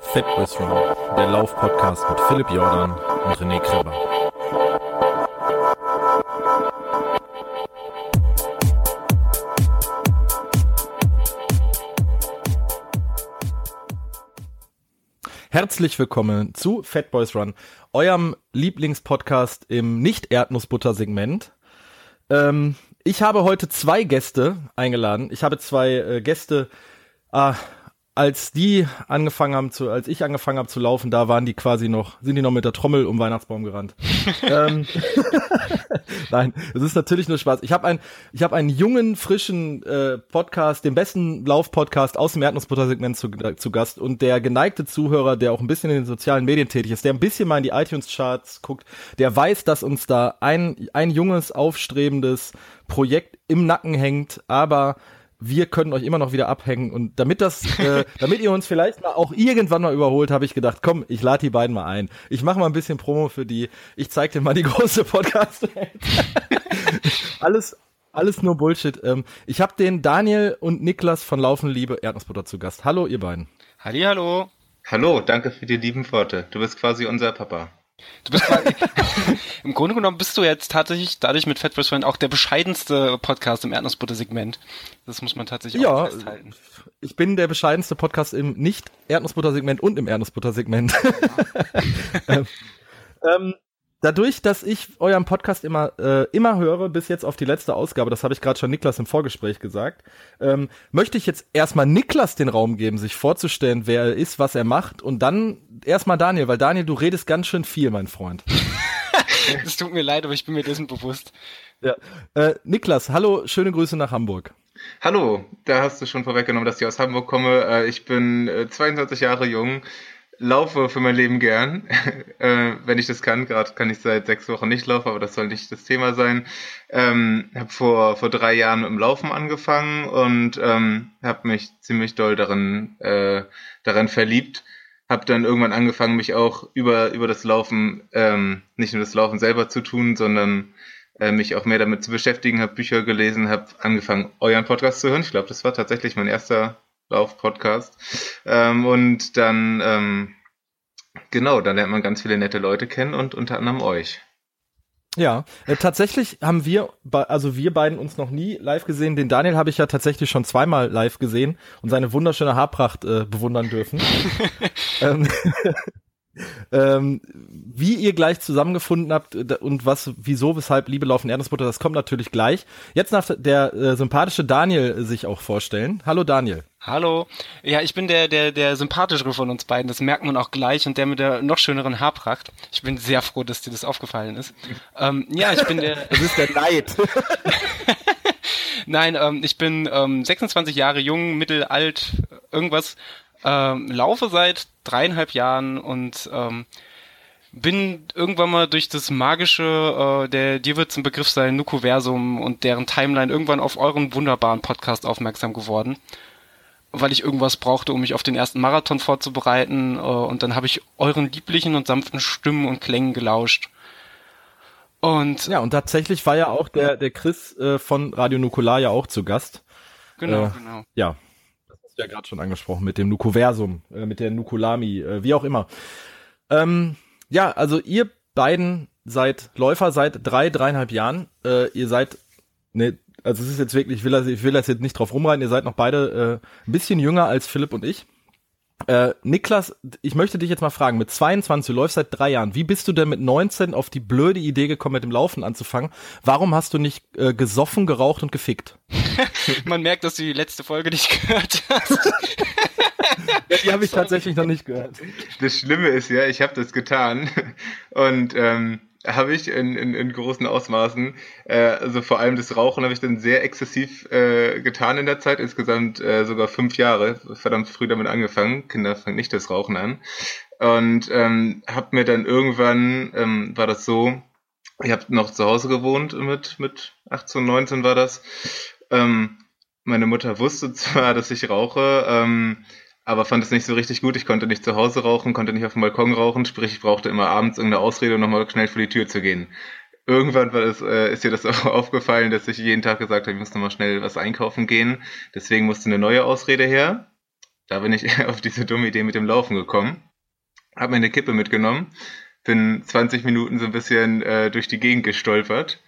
Fatboys Run, der Lauf-Podcast mit Philipp Jordan und René Kreber. Herzlich willkommen zu Fatboys Run, eurem Lieblingspodcast im Nicht-Erdnussbutter-Segment. Ähm, ich habe heute zwei Gäste eingeladen. Ich habe zwei äh, Gäste, ah, als die angefangen haben zu, als ich angefangen habe zu laufen, da waren die quasi noch, sind die noch mit der Trommel um Weihnachtsbaum gerannt. ähm, Nein, es ist natürlich nur Spaß. Ich habe ein, ich habe einen jungen, frischen äh, Podcast, den besten Lauf-Podcast aus dem Erdnussbutter-Segment zu, äh, zu Gast und der geneigte Zuhörer, der auch ein bisschen in den sozialen Medien tätig ist, der ein bisschen mal in die iTunes-Charts guckt, der weiß, dass uns da ein, ein junges, aufstrebendes Projekt im Nacken hängt, aber wir können euch immer noch wieder abhängen. Und damit das, äh, damit ihr uns vielleicht mal auch irgendwann mal überholt, habe ich gedacht, komm, ich lade die beiden mal ein. Ich mache mal ein bisschen Promo für die. Ich zeige dir mal die große Podcast. alles, alles nur Bullshit. Ähm, ich habe den Daniel und Niklas von Laufen Liebe Erdnussbutter zu Gast. Hallo, ihr beiden. Halli, hallo. Hallo, danke für die lieben Worte. Du bist quasi unser Papa. Du bist quasi, im Grunde genommen bist du jetzt tatsächlich dadurch mit Fat Friend auch der bescheidenste Podcast im Erdnussbutter-Segment. Das muss man tatsächlich ja, auch festhalten. Ich bin der bescheidenste Podcast im Nicht-Erdnussbutter-Segment und im Erdnussbutter-Segment. ähm, ähm, dadurch, dass ich euren Podcast immer, äh, immer höre, bis jetzt auf die letzte Ausgabe, das habe ich gerade schon Niklas im Vorgespräch gesagt, ähm, möchte ich jetzt erstmal Niklas den Raum geben, sich vorzustellen, wer er ist, was er macht und dann erstmal Daniel, weil Daniel, du redest ganz schön viel, mein Freund. Es tut mir leid, aber ich bin mir dessen bewusst. Ja. Äh, Niklas, hallo, schöne Grüße nach Hamburg. Hallo, da hast du schon vorweggenommen, dass ich aus Hamburg komme. Äh, ich bin äh, 22 Jahre jung, laufe für mein Leben gern, äh, wenn ich das kann. Gerade kann ich seit sechs Wochen nicht laufen, aber das soll nicht das Thema sein. Ähm, habe vor vor drei Jahren mit dem Laufen angefangen und ähm, habe mich ziemlich doll darin äh, daran verliebt. Habe dann irgendwann angefangen, mich auch über über das Laufen ähm, nicht nur das Laufen selber zu tun, sondern äh, mich auch mehr damit zu beschäftigen. Habe Bücher gelesen, habe angefangen, euren Podcast zu hören. Ich glaube, das war tatsächlich mein erster Lauf-Podcast. Ähm, und dann, ähm, genau, da lernt man ganz viele nette Leute kennen und unter anderem euch. Ja, äh, tatsächlich haben wir, also wir beiden uns noch nie live gesehen. Den Daniel habe ich ja tatsächlich schon zweimal live gesehen und seine wunderschöne Haarpracht äh, bewundern dürfen. ähm, ähm, wie ihr gleich zusammengefunden habt äh, und was, wieso, weshalb Liebe laufen Erdnussbutter, das kommt natürlich gleich. Jetzt darf der äh, sympathische Daniel sich auch vorstellen. Hallo Daniel. Hallo. Ja, ich bin der, der, der sympathischere von uns beiden. Das merkt man auch gleich und der mit der noch schöneren Haarpracht. Ich bin sehr froh, dass dir das aufgefallen ist. ähm, ja, ich bin der. das ist der Neid. Nein, ähm, ich bin ähm, 26 Jahre jung, mittelalt, irgendwas ähm, laufe seit dreieinhalb Jahren und ähm, bin irgendwann mal durch das magische, äh, der dir wird zum Begriff sein, Nukuversum und deren Timeline irgendwann auf euren wunderbaren Podcast aufmerksam geworden, weil ich irgendwas brauchte, um mich auf den ersten Marathon vorzubereiten äh, und dann habe ich euren lieblichen und sanften Stimmen und Klängen gelauscht. Und ja, und tatsächlich war ja auch der der Chris äh, von Radio Nukular ja auch zu Gast. Genau, äh, genau. Ja, ja gerade schon angesprochen mit dem Nukuversum, äh, mit der Nukulami, äh, wie auch immer. Ähm, ja, also ihr beiden seid Läufer seit drei, dreieinhalb Jahren. Äh, ihr seid, ne, also es ist jetzt wirklich, ich will das, ich will das jetzt nicht drauf rumreiten, ihr seid noch beide äh, ein bisschen jünger als Philipp und ich. Äh, Niklas, ich möchte dich jetzt mal fragen, mit 22, du läufst seit drei Jahren, wie bist du denn mit 19 auf die blöde Idee gekommen, mit dem Laufen anzufangen? Warum hast du nicht äh, gesoffen, geraucht und gefickt? Man merkt, dass du die letzte Folge nicht gehört hast. ja, die habe ich tatsächlich noch nicht gehört. Das Schlimme ist ja, ich habe das getan und ähm, habe ich in, in, in großen Ausmaßen. Äh, also vor allem das Rauchen habe ich dann sehr exzessiv äh, getan in der Zeit, insgesamt äh, sogar fünf Jahre, verdammt früh damit angefangen. Kinder fangen nicht das Rauchen an. Und ähm, habe mir dann irgendwann, ähm, war das so, ich habe noch zu Hause gewohnt mit, mit 18, 19 war das. Ähm, meine Mutter wusste zwar, dass ich rauche, ähm, aber fand es nicht so richtig gut. Ich konnte nicht zu Hause rauchen, konnte nicht auf dem Balkon rauchen, sprich ich brauchte immer abends irgendeine Ausrede, um nochmal schnell vor die Tür zu gehen. irgendwann war das, äh, ist dir das auch aufgefallen, dass ich jeden Tag gesagt habe, ich muss nochmal schnell was einkaufen gehen. Deswegen musste eine neue Ausrede her. Da bin ich auf diese dumme Idee mit dem Laufen gekommen. Hab mir eine Kippe mitgenommen, bin 20 Minuten so ein bisschen äh, durch die Gegend gestolpert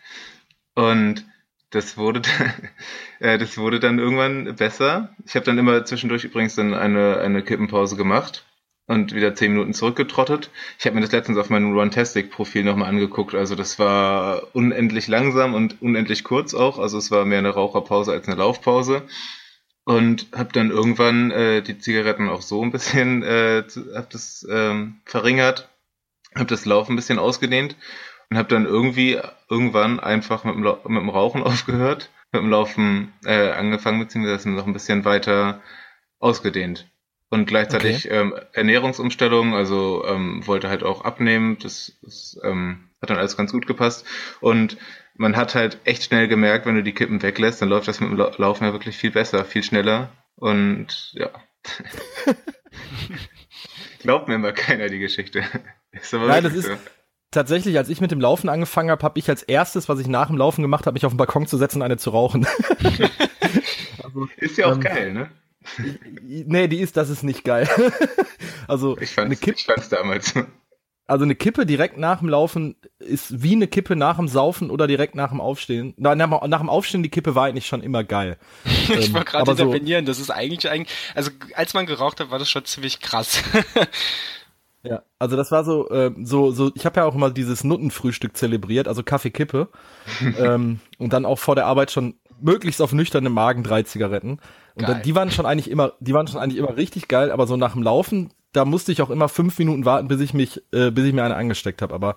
und das wurde, äh, das wurde dann irgendwann besser. Ich habe dann immer zwischendurch übrigens dann eine, eine Kippenpause gemacht und wieder 10 Minuten zurückgetrottet. Ich habe mir das letztens auf meinem Runtastic-Profil nochmal angeguckt. Also das war unendlich langsam und unendlich kurz auch. Also es war mehr eine Raucherpause als eine Laufpause und habe dann irgendwann äh, die Zigaretten auch so ein bisschen äh, habe das ähm, verringert, habe das Laufen ein bisschen ausgedehnt und habe dann irgendwie irgendwann einfach mit dem, mit dem Rauchen aufgehört, mit dem Laufen äh, angefangen beziehungsweise noch ein bisschen weiter ausgedehnt und gleichzeitig okay. ähm, Ernährungsumstellung, also ähm, wollte halt auch abnehmen, das, das ähm, hat dann alles ganz gut gepasst und man hat halt echt schnell gemerkt, wenn du die Kippen weglässt, dann läuft das mit dem Laufen ja wirklich viel besser, viel schneller. Und ja. Glaubt mir immer keiner die Geschichte. Ist aber Nein, das ist so. Tatsächlich, als ich mit dem Laufen angefangen habe, habe ich als erstes, was ich nach dem Laufen gemacht habe, mich auf den Balkon zu setzen und eine zu rauchen. also, ist ja auch ähm, geil, ne? Nee, die ist, das ist nicht geil. also ich fand's, eine Kippe, ich fand's damals. Also eine Kippe direkt nach dem Laufen ist wie eine Kippe nach dem Saufen oder direkt nach dem Aufstehen. Na, nach, nach dem Aufstehen die Kippe war eigentlich schon immer geil. ich ähm, wollte gerade intervenieren, so, das ist eigentlich eigentlich, also als man geraucht hat, war das schon ziemlich krass. Ja, also das war so, äh, so, so, ich habe ja auch immer dieses Nuttenfrühstück zelebriert, also Kaffee-Kippe. ähm, und dann auch vor der Arbeit schon möglichst auf nüchternen Magen drei Zigaretten. Und dann, die waren schon eigentlich immer, die waren schon eigentlich immer richtig geil, aber so nach dem Laufen da musste ich auch immer fünf Minuten warten, bis ich mich, äh, bis ich mir eine angesteckt habe. Aber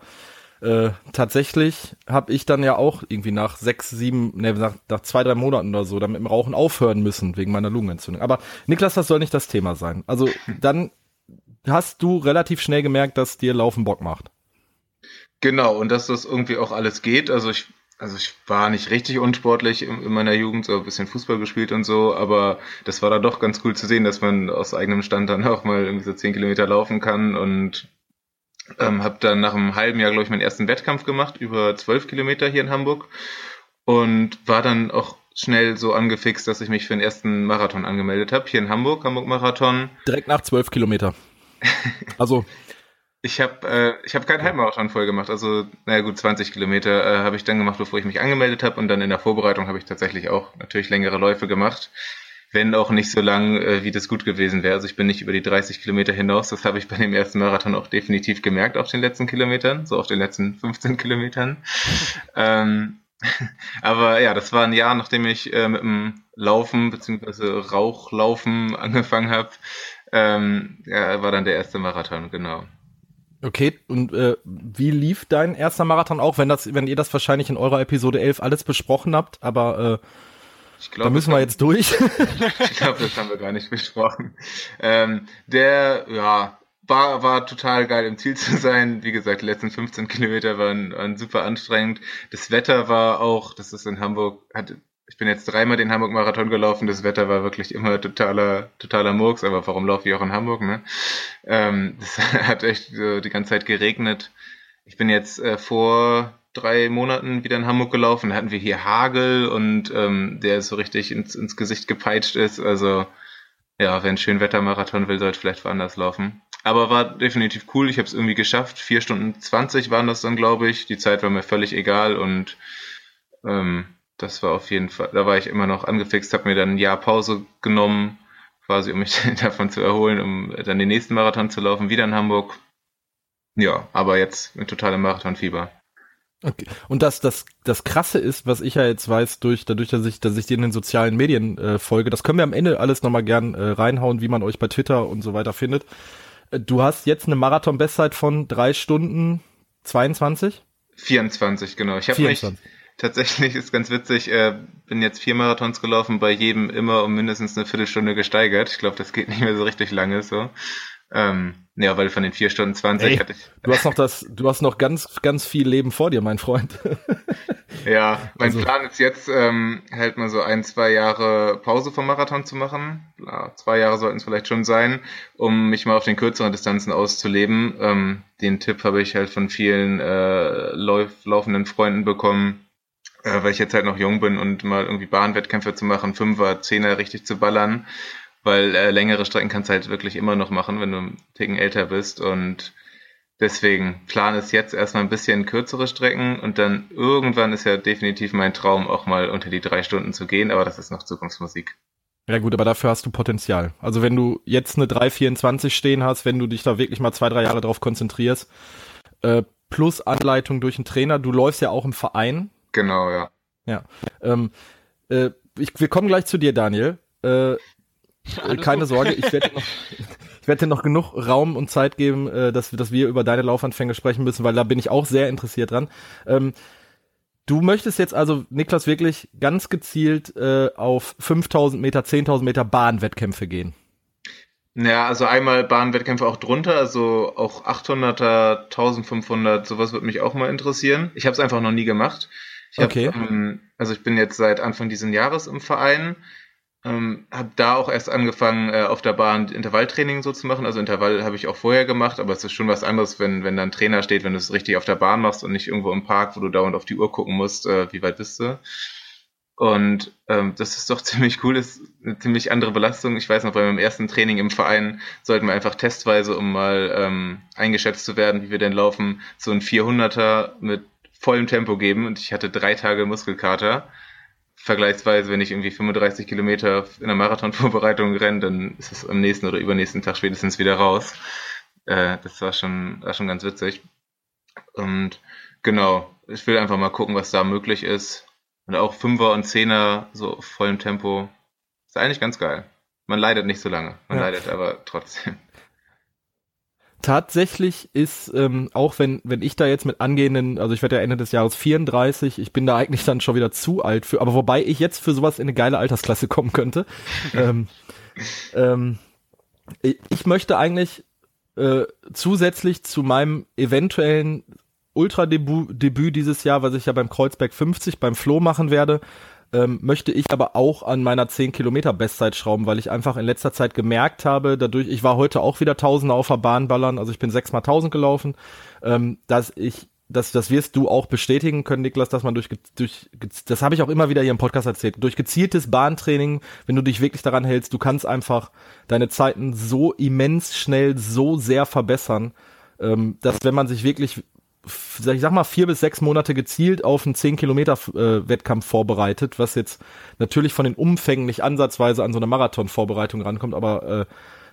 äh, tatsächlich habe ich dann ja auch irgendwie nach sechs, sieben, ne, nach, nach zwei, drei Monaten oder so dann mit dem Rauchen aufhören müssen wegen meiner Lungenentzündung. Aber Niklas, das soll nicht das Thema sein. Also dann hast du relativ schnell gemerkt, dass dir Laufen Bock macht. Genau, und dass das irgendwie auch alles geht. Also ich also ich war nicht richtig unsportlich in, in, meiner Jugend, so ein bisschen Fußball gespielt und so, aber das war da doch ganz cool zu sehen, dass man aus eigenem Stand dann auch mal irgendwie so zehn Kilometer laufen kann und ähm, habe dann nach einem halben Jahr, glaube ich, meinen ersten Wettkampf gemacht, über zwölf Kilometer hier in Hamburg und war dann auch schnell so angefixt, dass ich mich für den ersten Marathon angemeldet habe, hier in Hamburg, Hamburg Marathon. Direkt nach zwölf Kilometer. Also ich habe äh, ich hab keinen Halbmarathon voll gemacht, also naja gut, 20 Kilometer äh, habe ich dann gemacht, bevor ich mich angemeldet habe und dann in der Vorbereitung habe ich tatsächlich auch natürlich längere Läufe gemacht, wenn auch nicht so lang, äh, wie das gut gewesen wäre. Also ich bin nicht über die 30 Kilometer hinaus, das habe ich bei dem ersten Marathon auch definitiv gemerkt auf den letzten Kilometern, so auf den letzten 15 Kilometern. ähm, aber ja, das war ein Jahr, nachdem ich äh, mit dem Laufen beziehungsweise Rauchlaufen angefangen habe. Ähm, ja, war dann der erste Marathon, genau. Okay, und äh, wie lief dein erster Marathon auch, wenn das, wenn ihr das wahrscheinlich in eurer Episode 11 alles besprochen habt, aber äh, ich glaub, da müssen wir jetzt durch. ich glaube, das haben wir gar nicht besprochen. Ähm, der, ja, war, war total geil im Ziel zu sein. Wie gesagt, die letzten 15 Kilometer waren, waren super anstrengend. Das Wetter war auch, das ist in Hamburg, hat ich bin jetzt dreimal den Hamburg-Marathon gelaufen. Das Wetter war wirklich immer totaler, totaler Murks, aber warum laufe ich auch in Hamburg, ne? Ähm, das hat echt so die ganze Zeit geregnet. Ich bin jetzt äh, vor drei Monaten wieder in Hamburg gelaufen. Da hatten wir hier Hagel und ähm, der so richtig ins, ins Gesicht gepeitscht ist. Also ja, wer einen schönen Wettermarathon will, sollte vielleicht woanders laufen. Aber war definitiv cool. Ich habe es irgendwie geschafft. Vier Stunden zwanzig waren das dann, glaube ich. Die Zeit war mir völlig egal und ähm, das war auf jeden Fall, da war ich immer noch angefixt, habe mir dann ein Jahr Pause genommen, quasi um mich davon zu erholen, um dann den nächsten Marathon zu laufen, wieder in Hamburg. Ja, aber jetzt mit totalem Marathonfieber. Okay. Und das, das, das krasse ist, was ich ja jetzt weiß, durch, dadurch, dass ich, dass ich dir in den sozialen Medien äh, folge, das können wir am Ende alles nochmal gern äh, reinhauen, wie man euch bei Twitter und so weiter findet. Äh, du hast jetzt eine Marathon-Bestzeit von drei Stunden 22? 24, genau. Ich habe mich, Tatsächlich ist ganz witzig, äh, bin jetzt vier Marathons gelaufen, bei jedem immer um mindestens eine Viertelstunde gesteigert. Ich glaube, das geht nicht mehr so richtig lange so. Ähm, ja, weil von den vier Stunden 20 Ey, hatte ich. Du hast noch das, du hast noch ganz, ganz viel Leben vor dir, mein Freund. Ja, mein also, Plan ist jetzt ähm, halt mal so ein, zwei Jahre Pause vom Marathon zu machen. Ja, zwei Jahre sollten es vielleicht schon sein, um mich mal auf den kürzeren Distanzen auszuleben. Ähm, den Tipp habe ich halt von vielen äh, lauf laufenden Freunden bekommen, äh, weil ich jetzt halt noch jung bin und mal irgendwie Bahnwettkämpfe zu machen, Fünfer, Zehner richtig zu ballern. Weil äh, längere Strecken kannst du halt wirklich immer noch machen, wenn du einen Ticken älter bist und Deswegen plan es jetzt erstmal ein bisschen kürzere Strecken und dann irgendwann ist ja definitiv mein Traum, auch mal unter die drei Stunden zu gehen, aber das ist noch Zukunftsmusik. Ja gut, aber dafür hast du Potenzial. Also wenn du jetzt eine 3,24 stehen hast, wenn du dich da wirklich mal zwei, drei Jahre drauf konzentrierst, äh, plus Anleitung durch einen Trainer, du läufst ja auch im Verein. Genau, ja. Ja. Ähm, äh, ich, wir kommen gleich zu dir, Daniel. Äh, keine Sorge, ich werde noch, ich werde dir noch genug Raum und Zeit geben, äh, dass, dass wir über deine Laufanfänge sprechen müssen, weil da bin ich auch sehr interessiert dran. Ähm, du möchtest jetzt also, Niklas, wirklich ganz gezielt äh, auf 5000 Meter, 10.000 Meter Bahnwettkämpfe gehen. Ja, also einmal Bahnwettkämpfe auch drunter, also auch 800er, 1500, sowas würde mich auch mal interessieren. Ich habe es einfach noch nie gemacht. Ich okay. Hab, ähm, also ich bin jetzt seit Anfang diesen Jahres im Verein. Ähm, habe da auch erst angefangen, äh, auf der Bahn Intervalltraining so zu machen. Also Intervall habe ich auch vorher gemacht, aber es ist schon was anderes, wenn, wenn da ein Trainer steht, wenn du es richtig auf der Bahn machst und nicht irgendwo im Park, wo du dauernd auf die Uhr gucken musst, äh, wie weit bist du. Und ähm, das ist doch ziemlich cool, ist eine ziemlich andere Belastung. Ich weiß noch, bei meinem ersten Training im Verein sollten wir einfach testweise, um mal ähm, eingeschätzt zu werden, wie wir denn laufen, so ein 400er mit vollem Tempo geben. Und ich hatte drei Tage Muskelkater vergleichsweise, wenn ich irgendwie 35 Kilometer in der Marathonvorbereitung renne, dann ist es am nächsten oder übernächsten Tag spätestens wieder raus. Äh, das war schon, war schon ganz witzig. Und genau, ich will einfach mal gucken, was da möglich ist. Und auch Fünfer und Zehner so auf vollem Tempo. Ist eigentlich ganz geil. Man leidet nicht so lange. Man ja. leidet aber trotzdem tatsächlich ist, ähm, auch wenn, wenn ich da jetzt mit angehenden, also ich werde ja Ende des Jahres 34, ich bin da eigentlich dann schon wieder zu alt für, aber wobei ich jetzt für sowas in eine geile Altersklasse kommen könnte. ähm, ähm, ich möchte eigentlich äh, zusätzlich zu meinem eventuellen Ultra-Debüt dieses Jahr, was ich ja beim Kreuzberg 50 beim Flo machen werde, ähm, möchte ich aber auch an meiner 10 Kilometer Bestzeit schrauben, weil ich einfach in letzter Zeit gemerkt habe, dadurch, ich war heute auch wieder Tausender auf der Bahn ballern, also ich bin sechs mal 1000 gelaufen, ähm, dass ich das, das wirst du auch bestätigen können, Niklas, dass man durch, durch das habe ich auch immer wieder hier im Podcast erzählt, durch gezieltes Bahntraining, wenn du dich wirklich daran hältst, du kannst einfach deine Zeiten so immens schnell, so sehr verbessern, ähm, dass wenn man sich wirklich ich sag mal, vier bis sechs Monate gezielt auf einen 10 Kilometer äh, Wettkampf vorbereitet, was jetzt natürlich von den Umfängen nicht ansatzweise an so eine Marathon-Vorbereitung rankommt, aber äh,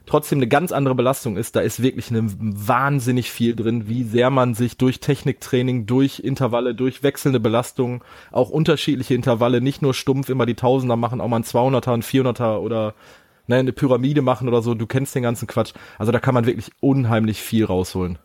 trotzdem eine ganz andere Belastung ist. Da ist wirklich eine, wahnsinnig viel drin, wie sehr man sich durch Techniktraining, durch Intervalle, durch wechselnde Belastungen, auch unterschiedliche Intervalle, nicht nur stumpf immer die Tausender machen, auch mal ein 200er, ein 400er oder ne, eine Pyramide machen oder so. Du kennst den ganzen Quatsch. Also da kann man wirklich unheimlich viel rausholen.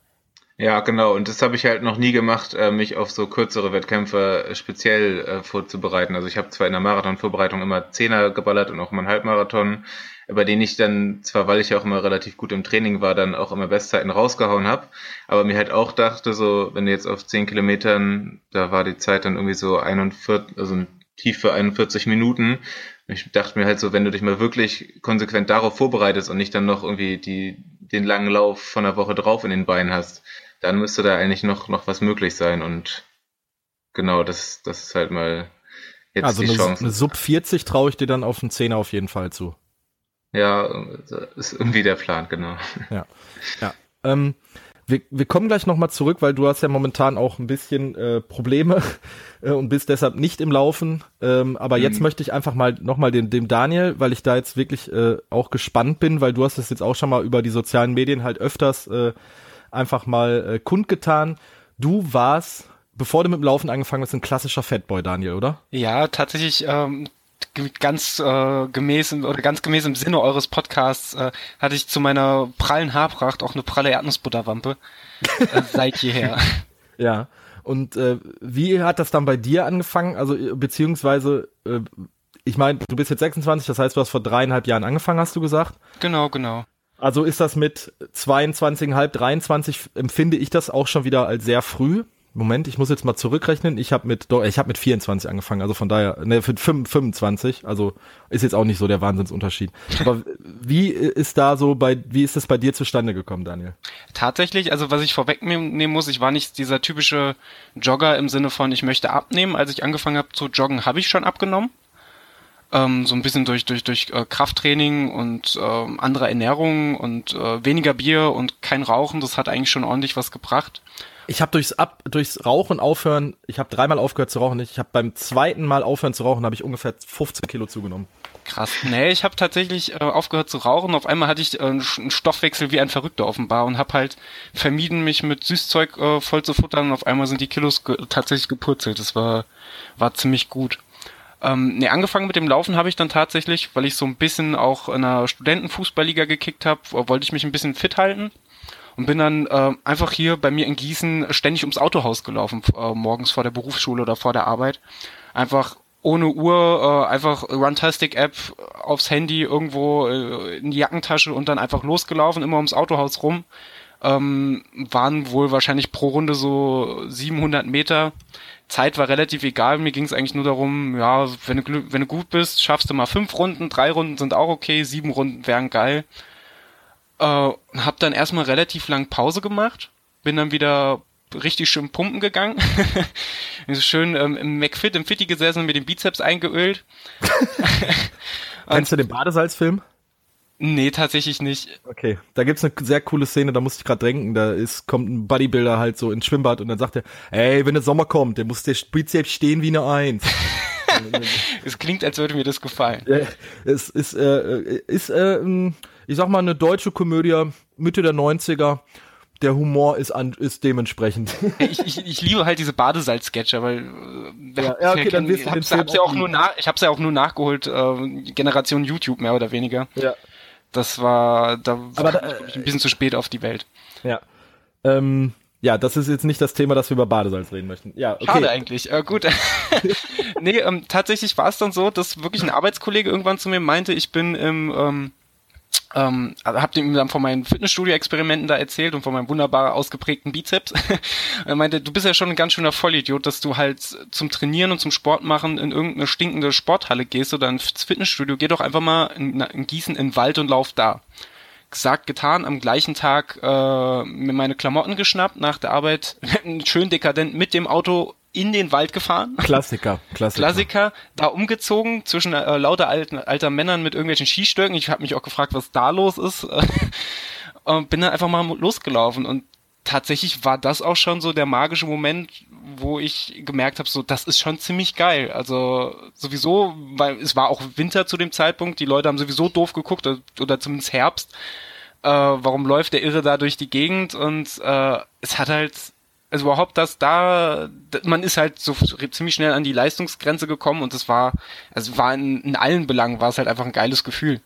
Ja, genau. Und das habe ich halt noch nie gemacht, äh, mich auf so kürzere Wettkämpfe äh, speziell äh, vorzubereiten. Also ich habe zwar in der Marathonvorbereitung immer Zehner geballert und auch mal einen Halbmarathon, bei denen ich dann, zwar weil ich ja auch immer relativ gut im Training war, dann auch immer Bestzeiten rausgehauen habe, aber mir halt auch dachte, so, wenn du jetzt auf 10 Kilometern, da war die Zeit dann irgendwie so 41, also ein tief für 41 Minuten. Ich dachte mir halt so, wenn du dich mal wirklich konsequent darauf vorbereitest und nicht dann noch irgendwie die, den langen Lauf von der Woche drauf in den Beinen hast, dann müsste da eigentlich noch, noch was möglich sein und genau, das, das ist halt mal jetzt also die eine, Chance. eine Sub 40 traue ich dir dann auf den Zehner auf jeden Fall zu. Ja, ist irgendwie der Plan, genau. Ja, ja. Ähm, wir, wir kommen gleich nochmal zurück, weil du hast ja momentan auch ein bisschen äh, Probleme äh, und bist deshalb nicht im Laufen. Ähm, aber mhm. jetzt möchte ich einfach mal nochmal dem, dem Daniel, weil ich da jetzt wirklich äh, auch gespannt bin, weil du hast es jetzt auch schon mal über die sozialen Medien halt öfters äh, einfach mal äh, kundgetan. Du warst, bevor du mit dem Laufen angefangen hast, ein klassischer Fatboy, Daniel, oder? Ja, tatsächlich ähm, ganz äh, gemäß oder ganz gemäß im Sinne eures Podcasts äh, hatte ich zu meiner prallen Haarpracht auch eine pralle Erdnussbutterwampe äh, seit jeher. Ja. Und äh, wie hat das dann bei dir angefangen? Also äh, beziehungsweise äh, ich meine, du bist jetzt 26, das heißt, du hast vor dreieinhalb Jahren angefangen, hast du gesagt? Genau, genau. Also ist das mit 22,5, 23 empfinde ich das auch schon wieder als sehr früh. Moment, ich muss jetzt mal zurückrechnen. Ich habe mit, ich habe mit 24 angefangen, also von daher, ne, für 25, also ist jetzt auch nicht so der Wahnsinnsunterschied. Aber wie ist da so bei, wie ist das bei dir zustande gekommen, Daniel? Tatsächlich, also was ich vorwegnehmen muss, ich war nicht dieser typische Jogger im Sinne von, ich möchte abnehmen. Als ich angefangen habe zu joggen, habe ich schon abgenommen. Ähm, so ein bisschen durch, durch, durch äh, Krafttraining und äh, andere Ernährung und äh, weniger Bier und kein Rauchen, das hat eigentlich schon ordentlich was gebracht. Ich habe durchs Ab durchs Rauchen aufhören, ich habe dreimal aufgehört zu rauchen. Ich habe beim zweiten Mal aufhören zu rauchen, habe ich ungefähr 15 Kilo zugenommen. Krass. Nee, ich habe tatsächlich äh, aufgehört zu rauchen. Auf einmal hatte ich äh, einen Stoffwechsel wie ein Verrückter offenbar und habe halt vermieden, mich mit Süßzeug äh, voll zu futtern. Und auf einmal sind die Kilos ge tatsächlich gepurzelt. Das war, war ziemlich gut. Ähm, nee, angefangen mit dem Laufen habe ich dann tatsächlich, weil ich so ein bisschen auch in einer Studentenfußballliga gekickt habe, wollte ich mich ein bisschen fit halten und bin dann äh, einfach hier bei mir in Gießen ständig ums Autohaus gelaufen, äh, morgens vor der Berufsschule oder vor der Arbeit. Einfach ohne Uhr, äh, einfach Runtastic-App aufs Handy irgendwo äh, in die Jackentasche und dann einfach losgelaufen, immer ums Autohaus rum. Ähm, waren wohl wahrscheinlich pro Runde so 700 Meter. Zeit war relativ egal, mir ging es eigentlich nur darum, ja, wenn du, wenn du gut bist, schaffst du mal fünf Runden, drei Runden sind auch okay, sieben Runden wären geil. Äh, hab dann erstmal relativ lang Pause gemacht, bin dann wieder richtig schön pumpen gegangen. schön ähm, im McFit, im Fitti gesessen mir den Bizeps eingeölt. Kennst du den Badesalzfilm? Nee, tatsächlich nicht. Okay, da gibt's eine sehr coole Szene, da musste ich gerade denken, da ist, kommt ein Bodybuilder halt so ins Schwimmbad und dann sagt er, ey, wenn der Sommer kommt, der muss der Bizeps stehen wie eine Eins. es klingt, als würde mir das gefallen. Es ist, äh, ist äh, ich sag mal, eine deutsche Komödie, Mitte der 90er. Der Humor ist, an, ist dementsprechend. ich, ich, ich liebe halt diese Badesalz-Sketche, weil äh, ja, ja, okay, dann ich hab's, hab's ja auch nur nach, ich hab's ja auch nur nachgeholt, äh, Generation YouTube mehr oder weniger. Ja. Das war, da war da, ich ein bisschen zu spät auf die Welt. Ja. Ähm, ja, das ist jetzt nicht das Thema, dass wir über Badesalz reden möchten. Ja, okay. Schade eigentlich. Äh, gut. nee, ähm, tatsächlich war es dann so, dass wirklich ein Arbeitskollege irgendwann zu mir meinte, ich bin im ähm, ähm, also hab ihm dann von meinen Fitnessstudio-Experimenten da erzählt und von meinem wunderbar ausgeprägten Bizeps. er meinte, du bist ja schon ein ganz schöner Vollidiot, dass du halt zum Trainieren und zum Sport machen in irgendeine stinkende Sporthalle gehst oder ins Fitnessstudio. Geh doch einfach mal in, in Gießen in den Wald und lauf da. Gesagt, getan, am gleichen Tag äh, mir meine Klamotten geschnappt, nach der Arbeit schön dekadent mit dem Auto in den Wald gefahren. Klassiker, Klassiker. Klassiker, da umgezogen zwischen äh, lauter alten, alter Männern mit irgendwelchen Skistöcken. Ich habe mich auch gefragt, was da los ist. und bin dann einfach mal losgelaufen und tatsächlich war das auch schon so der magische Moment, wo ich gemerkt habe, so das ist schon ziemlich geil. Also sowieso, weil es war auch Winter zu dem Zeitpunkt, die Leute haben sowieso doof geguckt oder zumindest Herbst. Äh, warum läuft der Irre da durch die Gegend? Und äh, es hat halt also überhaupt das da, man ist halt so ziemlich schnell an die Leistungsgrenze gekommen und es war, also war in, in allen Belangen war es halt einfach ein geiles Gefühl.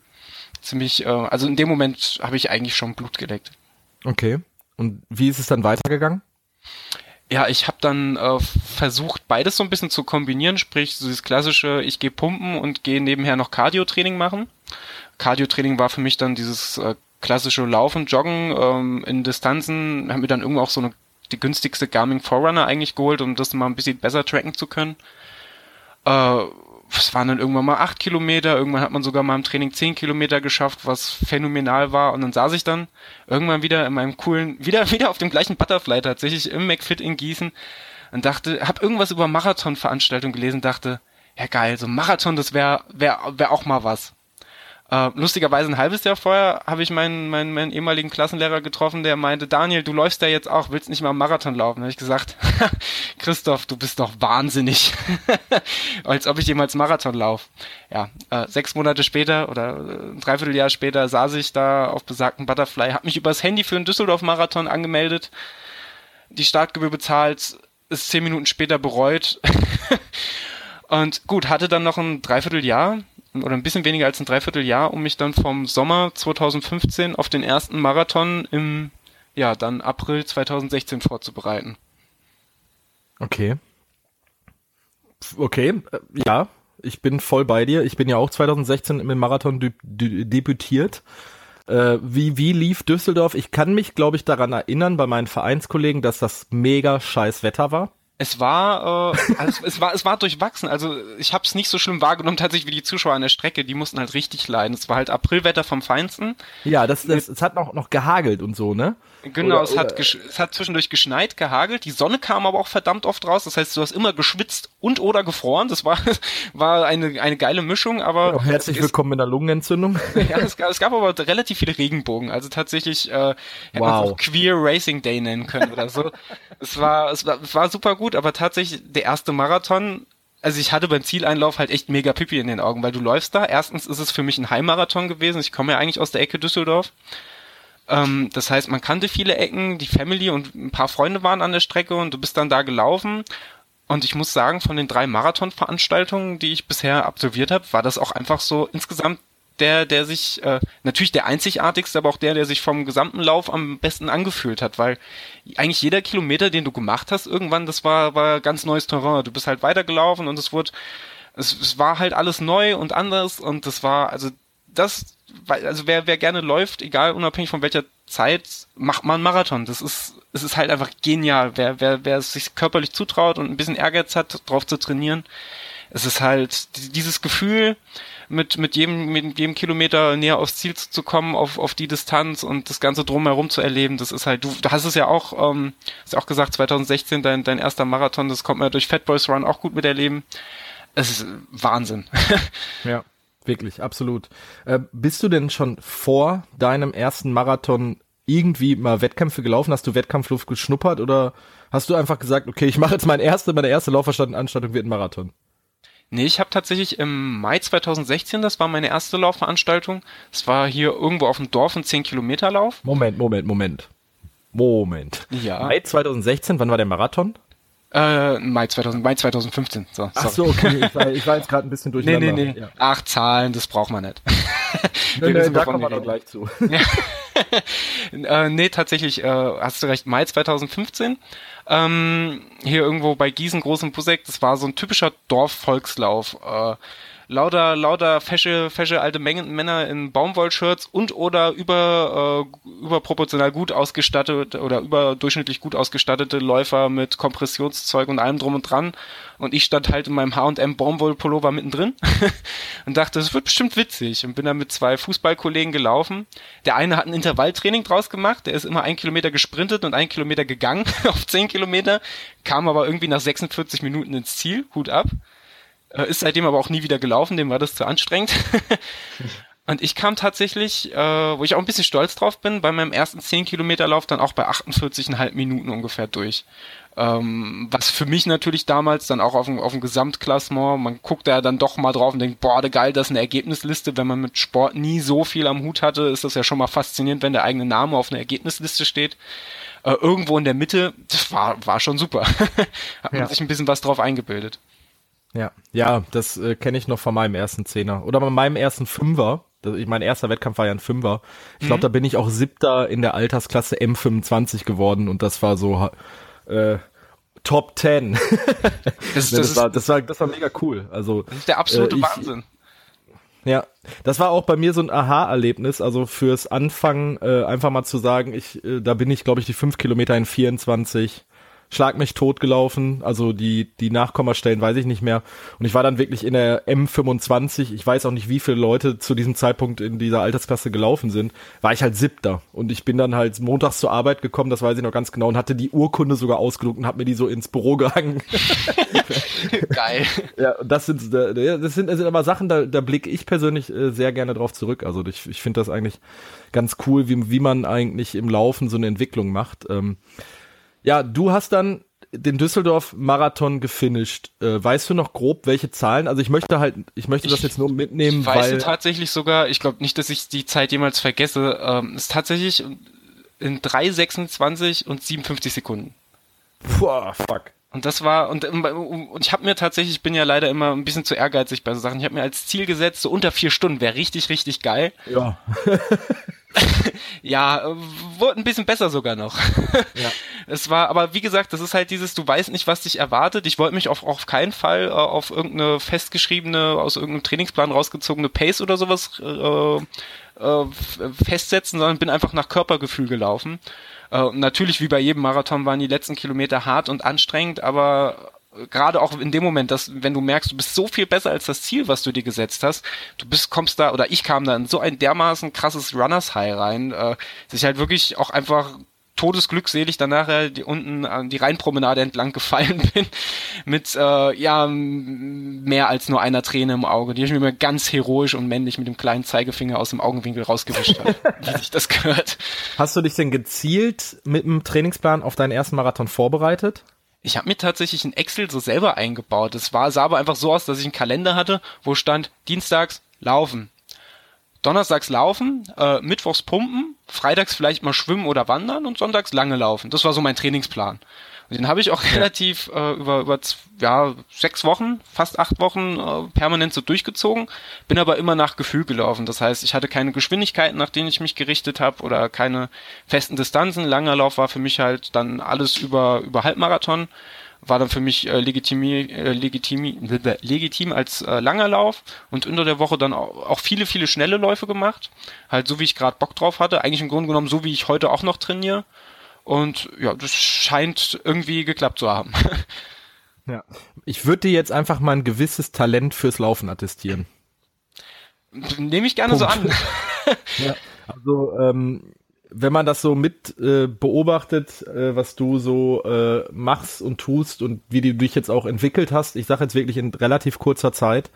Ziemlich, äh, also in dem Moment habe ich eigentlich schon Blut geleckt. Okay. Und wie ist es dann weitergegangen? Ja, ich habe dann äh, versucht, beides so ein bisschen zu kombinieren, sprich, so dieses klassische, ich gehe pumpen und gehe nebenher noch Cardio-Training machen. Cardio-Training war für mich dann dieses äh, klassische Laufen, Joggen ähm, in Distanzen, haben mir dann irgendwo auch so eine die günstigste Garmin Forerunner eigentlich geholt, um das mal ein bisschen besser tracken zu können. Äh, es waren dann irgendwann mal acht Kilometer, irgendwann hat man sogar mal im Training zehn Kilometer geschafft, was phänomenal war. Und dann saß ich dann irgendwann wieder in meinem coolen, wieder, wieder auf dem gleichen Butterfly tatsächlich im McFit in Gießen und dachte, hab irgendwas über Marathonveranstaltung gelesen, dachte, ja geil, so Marathon, das wäre wär, wär auch mal was. Äh, lustigerweise ein halbes Jahr vorher habe ich meinen, meinen, meinen ehemaligen Klassenlehrer getroffen, der meinte, Daniel, du läufst ja jetzt auch, willst nicht mal einen Marathon laufen? Da habe ich gesagt, Christoph, du bist doch wahnsinnig. Als ob ich jemals Marathon laufe. Ja, äh, sechs Monate später oder äh, ein Dreivierteljahr später saß ich da auf besagten Butterfly, habe mich übers Handy für einen Düsseldorf-Marathon angemeldet, die Startgebühr bezahlt, ist zehn Minuten später bereut. Und gut, hatte dann noch ein Dreivierteljahr oder ein bisschen weniger als ein Dreivierteljahr, um mich dann vom Sommer 2015 auf den ersten Marathon im, ja, dann April 2016 vorzubereiten. Okay. Okay, äh, ja, ich bin voll bei dir. Ich bin ja auch 2016 im Marathon debütiert. Äh, wie, wie lief Düsseldorf? Ich kann mich, glaube ich, daran erinnern bei meinen Vereinskollegen, dass das mega scheiß Wetter war. Es war, äh, also es, war, es war durchwachsen. Also ich habe es nicht so schlimm wahrgenommen, tatsächlich wie die Zuschauer an der Strecke. Die mussten halt richtig leiden. Es war halt Aprilwetter vom Feinsten. Ja, das, das, es hat noch, noch gehagelt und so, ne? Genau, oder, es, hat es hat zwischendurch geschneit, gehagelt. Die Sonne kam aber auch verdammt oft raus. Das heißt, du hast immer geschwitzt und oder gefroren. Das war, war eine, eine geile Mischung. Aber ja, herzlich willkommen in der Lungenentzündung. ja, es gab, es gab aber relativ viele Regenbogen. Also tatsächlich äh, hätte wow. auch Queer Racing Day nennen können oder so. es war, es war, es war super gut, aber tatsächlich der erste Marathon also ich hatte beim Zieleinlauf halt echt mega Pipi in den Augen, weil du läufst da. Erstens ist es für mich ein Heimmarathon gewesen. Ich komme ja eigentlich aus der Ecke Düsseldorf. Ähm, das heißt, man kannte viele Ecken, die Family und ein paar Freunde waren an der Strecke und du bist dann da gelaufen. Und ich muss sagen, von den drei Marathonveranstaltungen, die ich bisher absolviert habe, war das auch einfach so insgesamt der, der sich, äh, natürlich der einzigartigste, aber auch der, der sich vom gesamten Lauf am besten angefühlt hat, weil eigentlich jeder Kilometer, den du gemacht hast, irgendwann, das war, war ganz neues Terrain. Du bist halt weitergelaufen und es wurde, es, es war halt alles neu und anders und das war, also das also wer, wer gerne läuft, egal unabhängig von welcher Zeit, macht man Marathon. Das ist, es ist halt einfach genial. Wer, wer, wer es sich körperlich zutraut und ein bisschen Ehrgeiz hat, drauf zu trainieren, es ist halt dieses Gefühl, mit, mit jedem, mit jedem Kilometer näher aufs Ziel zu kommen, auf, auf die Distanz und das Ganze drumherum zu erleben, das ist halt, du, du hast es ja auch, ähm, hast auch gesagt, 2016 dein, dein erster Marathon, das kommt man ja durch Fat Boys Run auch gut miterleben. Es ist Wahnsinn. ja. Wirklich, absolut. Äh, bist du denn schon vor deinem ersten Marathon irgendwie mal Wettkämpfe gelaufen? Hast du Wettkampfluft geschnuppert oder hast du einfach gesagt, okay, ich mache jetzt meine erste, meine erste Laufveranstaltung wird ein Marathon? Nee, ich habe tatsächlich im Mai 2016, das war meine erste Laufveranstaltung. Es war hier irgendwo auf dem Dorf ein 10 Kilometer Lauf. Moment, Moment, Moment. Moment. Ja. Mai 2016, wann war der Marathon? Äh, Mai, 2000, Mai 2015. So, Ach so, okay. Ich war, ich war jetzt gerade ein bisschen durcheinander. Nee, nee, nee. Ja. Ach, Zahlen, das braucht man nicht. nee, nee, da kommen wir doch gleich zu. äh, nee, tatsächlich, äh, hast du recht, Mai 2015. Ähm, hier irgendwo bei Gießen, Großen Busseck, das war so ein typischer Dorfvolkslauf. Äh, lauter, lauter fesche, fesche alte Mengen, Männer in Baumwollshirts und oder über, äh, überproportional gut ausgestattet oder überdurchschnittlich gut ausgestattete Läufer mit Kompressionszeug und allem drum und dran. Und ich stand halt in meinem H&M Baumwollpullover mittendrin und dachte, das wird bestimmt witzig und bin dann mit zwei Fußballkollegen gelaufen. Der eine hat ein Intervalltraining draus gemacht, der ist immer ein Kilometer gesprintet und ein Kilometer gegangen auf zehn Kilometer, kam aber irgendwie nach 46 Minuten ins Ziel, Hut ab. Äh, ist seitdem aber auch nie wieder gelaufen, dem war das zu anstrengend. Und ich kam tatsächlich, äh, wo ich auch ein bisschen stolz drauf bin, bei meinem ersten 10 Kilometer Lauf dann auch bei 48,5 Minuten ungefähr durch. Ähm, was für mich natürlich damals dann auch auf dem, auf dem Gesamtklassement, man guckt da dann doch mal drauf und denkt, boah, geil, das ist eine Ergebnisliste. Wenn man mit Sport nie so viel am Hut hatte, ist das ja schon mal faszinierend, wenn der eigene Name auf einer Ergebnisliste steht. Äh, irgendwo in der Mitte, das war, war schon super. Hat man ja. sich ein bisschen was drauf eingebildet. Ja, ja, das äh, kenne ich noch von meinem ersten Zehner. Oder bei meinem ersten Fünfer. Das, ich, mein erster Wettkampf war ja ein Fünfer. Ich glaube, mhm. da bin ich auch siebter in der Altersklasse M25 geworden und das war so äh, Top 10. das, das, das, war, das, war, das war mega cool. Also, das ist der absolute äh, ich, Wahnsinn. Ja, das war auch bei mir so ein Aha-Erlebnis, also fürs Anfangen äh, einfach mal zu sagen, ich, äh, da bin ich, glaube ich, die fünf Kilometer in 24 Schlag mich tot gelaufen, also die, die Nachkommastellen weiß ich nicht mehr. Und ich war dann wirklich in der M25, ich weiß auch nicht, wie viele Leute zu diesem Zeitpunkt in dieser Altersklasse gelaufen sind, war ich halt siebter. Und ich bin dann halt montags zur Arbeit gekommen, das weiß ich noch ganz genau, und hatte die Urkunde sogar ausgedruckt und hab mir die so ins Büro gehangen. Geil. Ja, das sind, das sind, das sind aber Sachen, da, da blicke ich persönlich äh, sehr gerne drauf zurück. Also ich, ich finde das eigentlich ganz cool, wie, wie man eigentlich im Laufen so eine Entwicklung macht. Ähm, ja, du hast dann den Düsseldorf-Marathon gefinisht. Äh, weißt du noch grob, welche Zahlen? Also ich möchte halt, ich möchte das jetzt nur mitnehmen, ich weiß weil tatsächlich sogar, ich glaube nicht, dass ich die Zeit jemals vergesse, ähm, ist tatsächlich in 3,26 und 57 Sekunden. Boah, fuck. Und das war, und, und ich habe mir tatsächlich, ich bin ja leider immer ein bisschen zu ehrgeizig bei so Sachen, ich habe mir als Ziel gesetzt, so unter vier Stunden wäre richtig, richtig geil. Ja. ja, wurde ein bisschen besser sogar noch. ja. Es war, aber wie gesagt, das ist halt dieses, du weißt nicht, was dich erwartet. Ich wollte mich auf, auf keinen Fall äh, auf irgendeine festgeschriebene, aus irgendeinem Trainingsplan rausgezogene Pace oder sowas äh, äh, festsetzen, sondern bin einfach nach Körpergefühl gelaufen. Äh, natürlich, wie bei jedem Marathon, waren die letzten Kilometer hart und anstrengend, aber gerade auch in dem Moment, dass wenn du merkst, du bist so viel besser als das Ziel, was du dir gesetzt hast, du bist kommst da oder ich kam da in so ein dermaßen krasses Runners High rein, äh, dass ich halt wirklich auch einfach todesglückselig danach äh, die, unten an die Rheinpromenade entlang gefallen bin mit äh, ja mehr als nur einer Träne im Auge, die ich mir ganz heroisch und männlich mit dem kleinen Zeigefinger aus dem Augenwinkel rausgewischt habe, wie sich das gehört. Hast du dich denn gezielt mit dem Trainingsplan auf deinen ersten Marathon vorbereitet? Ich habe mir tatsächlich ein Excel so selber eingebaut. Das war sah aber einfach so aus, dass ich einen Kalender hatte, wo stand Dienstags laufen, Donnerstags laufen, äh, Mittwochs pumpen, Freitags vielleicht mal schwimmen oder wandern und Sonntags lange laufen. Das war so mein Trainingsplan. Und den habe ich auch ja. relativ äh, über, über ja, sechs Wochen, fast acht Wochen äh, permanent so durchgezogen, bin aber immer nach Gefühl gelaufen. Das heißt, ich hatte keine Geschwindigkeiten, nach denen ich mich gerichtet habe oder keine festen Distanzen. Langer Lauf war für mich halt dann alles über, über Halbmarathon war dann für mich äh, legitimi, äh, legitimi, legitim als äh, langer Lauf und unter der Woche dann auch, auch viele, viele schnelle Läufe gemacht. Halt so, wie ich gerade Bock drauf hatte. Eigentlich im Grunde genommen so, wie ich heute auch noch trainiere. Und ja, das scheint irgendwie geklappt zu haben. Ja. Ich würde dir jetzt einfach mal ein gewisses Talent fürs Laufen attestieren. Nehme ich gerne Punkt. so an. ja, also ähm, wenn man das so mit äh, beobachtet, äh, was du so äh, machst und tust und wie du dich jetzt auch entwickelt hast, ich sage jetzt wirklich in relativ kurzer Zeit,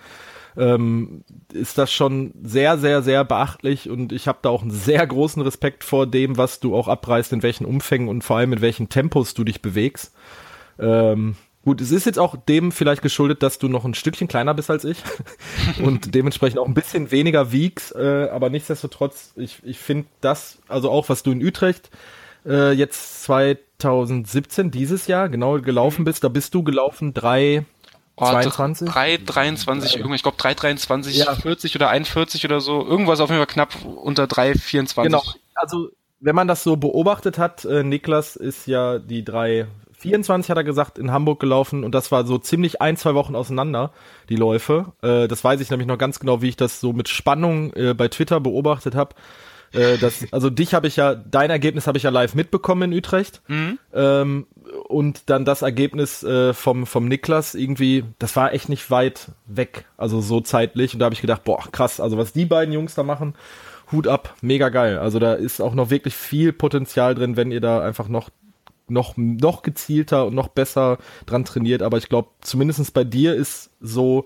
ähm, ist das schon sehr, sehr, sehr beachtlich und ich habe da auch einen sehr großen Respekt vor dem, was du auch abreißt, in welchen Umfängen und vor allem in welchen Tempos du dich bewegst. Ähm, Gut, es ist jetzt auch dem vielleicht geschuldet, dass du noch ein Stückchen kleiner bist als ich und dementsprechend auch ein bisschen weniger wiegst, äh, aber nichtsdestotrotz, ich, ich finde das, also auch was du in Utrecht äh, jetzt 2017, dieses Jahr, genau gelaufen mhm. bist, da bist du gelaufen drei, Oh, 22? 3, 23, irgendwas, ich glaube 3, 23, ja. 40 oder 41 oder so. Irgendwas auf jeden Fall knapp unter 3, 24. Genau, also wenn man das so beobachtet hat, äh, Niklas ist ja die 3, 24 hat er gesagt, in Hamburg gelaufen und das war so ziemlich ein, zwei Wochen auseinander, die Läufe. Äh, das weiß ich nämlich noch ganz genau, wie ich das so mit Spannung äh, bei Twitter beobachtet habe. Äh, das, also dich habe ich ja, dein Ergebnis habe ich ja live mitbekommen in Utrecht. Mhm. Ähm, und dann das Ergebnis äh, vom, vom Niklas irgendwie, das war echt nicht weit weg, also so zeitlich. Und da habe ich gedacht, boah, krass, also was die beiden Jungs da machen, Hut ab, mega geil. Also da ist auch noch wirklich viel Potenzial drin, wenn ihr da einfach noch noch, noch gezielter und noch besser dran trainiert. Aber ich glaube, zumindest bei dir ist so,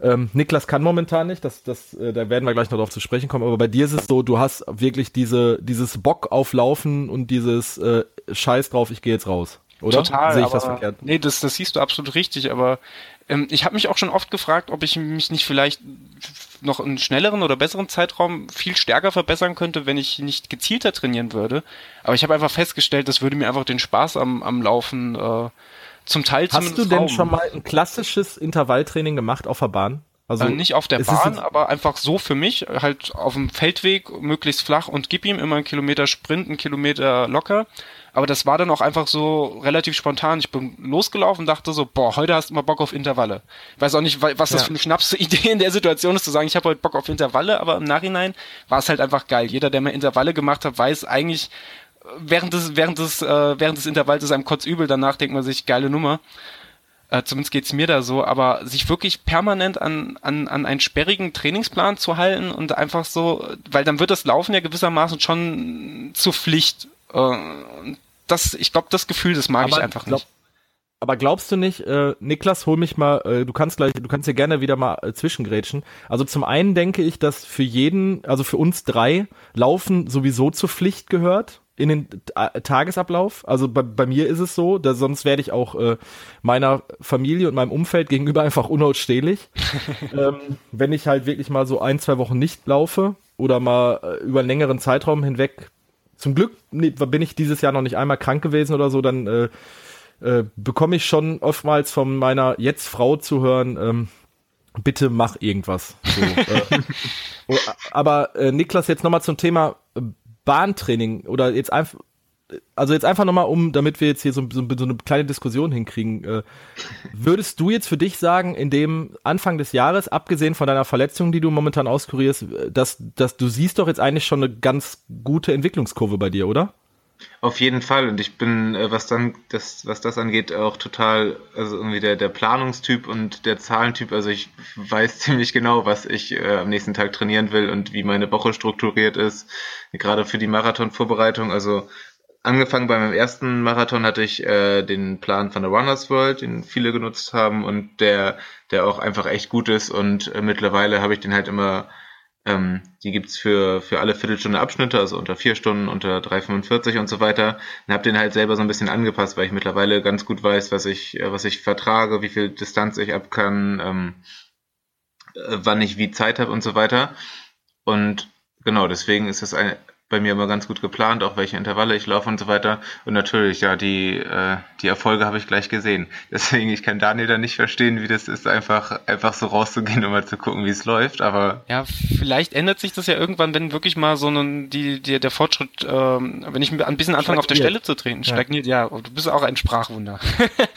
ähm, Niklas kann momentan nicht, das, das, äh, da werden wir gleich noch drauf zu sprechen kommen, aber bei dir ist es so, du hast wirklich diese, dieses Bock auf Laufen und dieses äh, Scheiß drauf, ich gehe jetzt raus. Oder? Total. Sehe ich das verkehrt? Nee, das, das siehst du absolut richtig, aber ähm, ich habe mich auch schon oft gefragt, ob ich mich nicht vielleicht noch einen schnelleren oder besseren Zeitraum viel stärker verbessern könnte, wenn ich nicht gezielter trainieren würde. Aber ich habe einfach festgestellt, das würde mir einfach den Spaß am, am Laufen äh, zum Teil Hast du denn rauben. schon mal ein klassisches Intervalltraining gemacht auf der Bahn? Also äh, nicht auf der Bahn, aber einfach so für mich, halt auf dem Feldweg, möglichst flach und gib ihm immer einen Kilometer Sprint, einen Kilometer locker. Aber das war dann auch einfach so relativ spontan. Ich bin losgelaufen, dachte so, boah, heute hast du mal Bock auf Intervalle. Ich weiß auch nicht, was das ja. für eine Schnapsidee in der Situation ist, zu sagen, ich habe heute Bock auf Intervalle, aber im Nachhinein war es halt einfach geil. Jeder, der mal Intervalle gemacht hat, weiß eigentlich, während des, während des, äh, während des Intervalls ist einem kotzübel, danach denkt man sich, geile Nummer. Äh, zumindest geht's mir da so, aber sich wirklich permanent an, an, an einen sperrigen Trainingsplan zu halten und einfach so, weil dann wird das Laufen ja gewissermaßen schon zur Pflicht äh, das, ich glaube, das Gefühl, das mag aber ich einfach glaub, nicht. Aber glaubst du nicht, äh, Niklas, hol mich mal, äh, du kannst gleich, du kannst ja gerne wieder mal äh, zwischengrätschen. Also zum einen denke ich, dass für jeden, also für uns drei, Laufen sowieso zur Pflicht gehört in den äh, Tagesablauf. Also bei, bei mir ist es so, da sonst werde ich auch äh, meiner Familie und meinem Umfeld gegenüber einfach unausstehlich. ähm, wenn ich halt wirklich mal so ein, zwei Wochen nicht laufe oder mal äh, über einen längeren Zeitraum hinweg zum Glück bin ich dieses Jahr noch nicht einmal krank gewesen oder so, dann äh, äh, bekomme ich schon oftmals von meiner jetzt Frau zu hören, ähm, bitte mach irgendwas. So, äh, oh, aber äh, Niklas, jetzt nochmal zum Thema Bahntraining oder jetzt einfach also jetzt einfach nochmal um, damit wir jetzt hier so, so, so eine kleine Diskussion hinkriegen, äh, würdest du jetzt für dich sagen, in dem Anfang des Jahres, abgesehen von deiner Verletzung, die du momentan auskurierst, dass, dass du siehst doch jetzt eigentlich schon eine ganz gute Entwicklungskurve bei dir, oder? Auf jeden Fall. Und ich bin, äh, was dann das, was das angeht, auch total, also irgendwie der, der Planungstyp und der Zahlentyp. Also ich weiß ziemlich genau, was ich äh, am nächsten Tag trainieren will und wie meine Woche strukturiert ist. Gerade für die Marathonvorbereitung. Also angefangen bei meinem ersten Marathon hatte ich äh, den Plan von der Runners World, den viele genutzt haben und der, der auch einfach echt gut ist. Und äh, mittlerweile habe ich den halt immer ähm, die gibt's für, für alle Viertelstunde Abschnitte, also unter vier Stunden, unter 3,45 und so weiter. Und habe den halt selber so ein bisschen angepasst, weil ich mittlerweile ganz gut weiß, was ich, äh, was ich vertrage, wie viel Distanz ich ab kann, ähm, äh, wann ich wie Zeit habe und so weiter. Und genau, deswegen ist es ein, bei mir immer ganz gut geplant, auch welche Intervalle ich laufe und so weiter. Und natürlich, ja, die, äh, die Erfolge habe ich gleich gesehen. Deswegen, ich kann Daniel da nicht verstehen, wie das ist, einfach, einfach so rauszugehen und mal zu gucken, wie es läuft. Aber ja, vielleicht ändert sich das ja irgendwann, wenn wirklich mal so ein, die, die, der Fortschritt, ähm, wenn ich ein bisschen anfange, auf der Stelle zu treten, stagniert, ja, ja du bist auch ein Sprachwunder.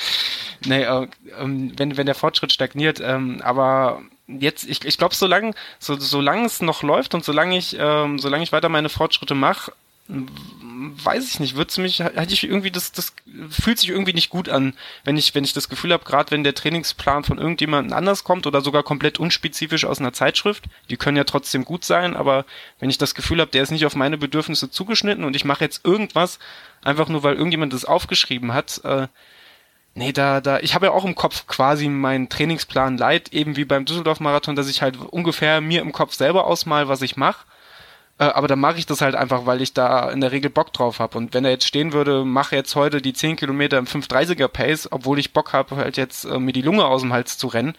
nee, äh, ähm, wenn, wenn der Fortschritt stagniert, ähm, aber jetzt, ich, ich glaube, solange, so, solange es noch läuft und solange ich, ähm, solange ich weiter meine Fortschritte mache, weiß ich nicht, wird's mich, hatte ich irgendwie das, das fühlt sich irgendwie nicht gut an, wenn ich, wenn ich das Gefühl habe, gerade wenn der Trainingsplan von irgendjemandem anders kommt oder sogar komplett unspezifisch aus einer Zeitschrift, die können ja trotzdem gut sein, aber wenn ich das Gefühl habe, der ist nicht auf meine Bedürfnisse zugeschnitten und ich mache jetzt irgendwas, einfach nur weil irgendjemand das aufgeschrieben hat, äh, Nee, da, da, ich habe ja auch im Kopf quasi meinen Trainingsplan leid, eben wie beim Düsseldorf-Marathon, dass ich halt ungefähr mir im Kopf selber ausmal, was ich mache. Äh, aber dann mache ich das halt einfach, weil ich da in der Regel Bock drauf habe. Und wenn er jetzt stehen würde, mache jetzt heute die 10 Kilometer im 530er Pace, obwohl ich Bock habe, halt jetzt äh, mir die Lunge aus dem Hals zu rennen,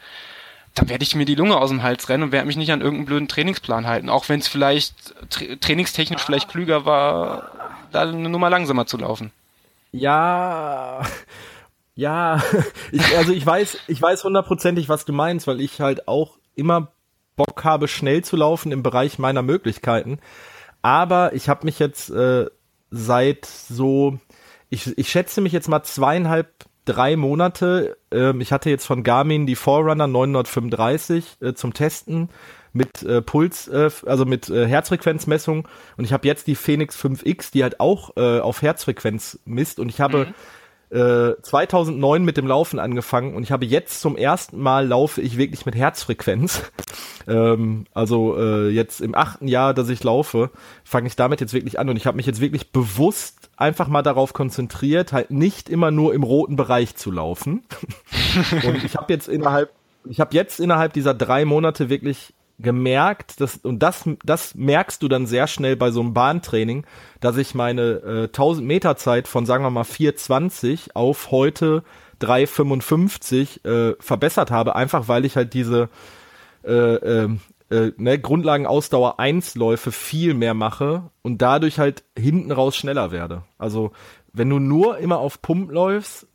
dann werde ich mir die Lunge aus dem Hals rennen und werde mich nicht an irgendeinen blöden Trainingsplan halten. Auch wenn es vielleicht tra trainingstechnisch vielleicht klüger war, da eine Nummer langsamer zu laufen. Ja, ja, ich, also ich weiß, ich weiß hundertprozentig, was du meinst, weil ich halt auch immer Bock habe, schnell zu laufen im Bereich meiner Möglichkeiten. Aber ich habe mich jetzt äh, seit so, ich, ich schätze mich jetzt mal zweieinhalb, drei Monate. Ähm, ich hatte jetzt von Garmin die Forerunner 935 äh, zum Testen mit äh, Puls, äh, also mit äh, Herzfrequenzmessung und ich habe jetzt die Phoenix 5X, die halt auch äh, auf Herzfrequenz misst und ich habe mhm. 2009 äh, mit dem Laufen angefangen und ich habe jetzt zum ersten Mal laufe ich wirklich mit Herzfrequenz. ähm, also äh, jetzt im achten Jahr, dass ich laufe, fange ich damit jetzt wirklich an und ich habe mich jetzt wirklich bewusst einfach mal darauf konzentriert, halt nicht immer nur im roten Bereich zu laufen. und ich habe jetzt innerhalb, ich habe jetzt innerhalb dieser drei Monate wirklich gemerkt, dass, und das, das merkst du dann sehr schnell bei so einem Bahntraining, dass ich meine äh, 1000 Meter Zeit von, sagen wir mal, 4,20 auf heute 3,55 äh, verbessert habe, einfach weil ich halt diese äh, äh, äh, ne, Grundlagenausdauer 1 Läufe viel mehr mache und dadurch halt hinten raus schneller werde. Also wenn du nur immer auf Pump läufst,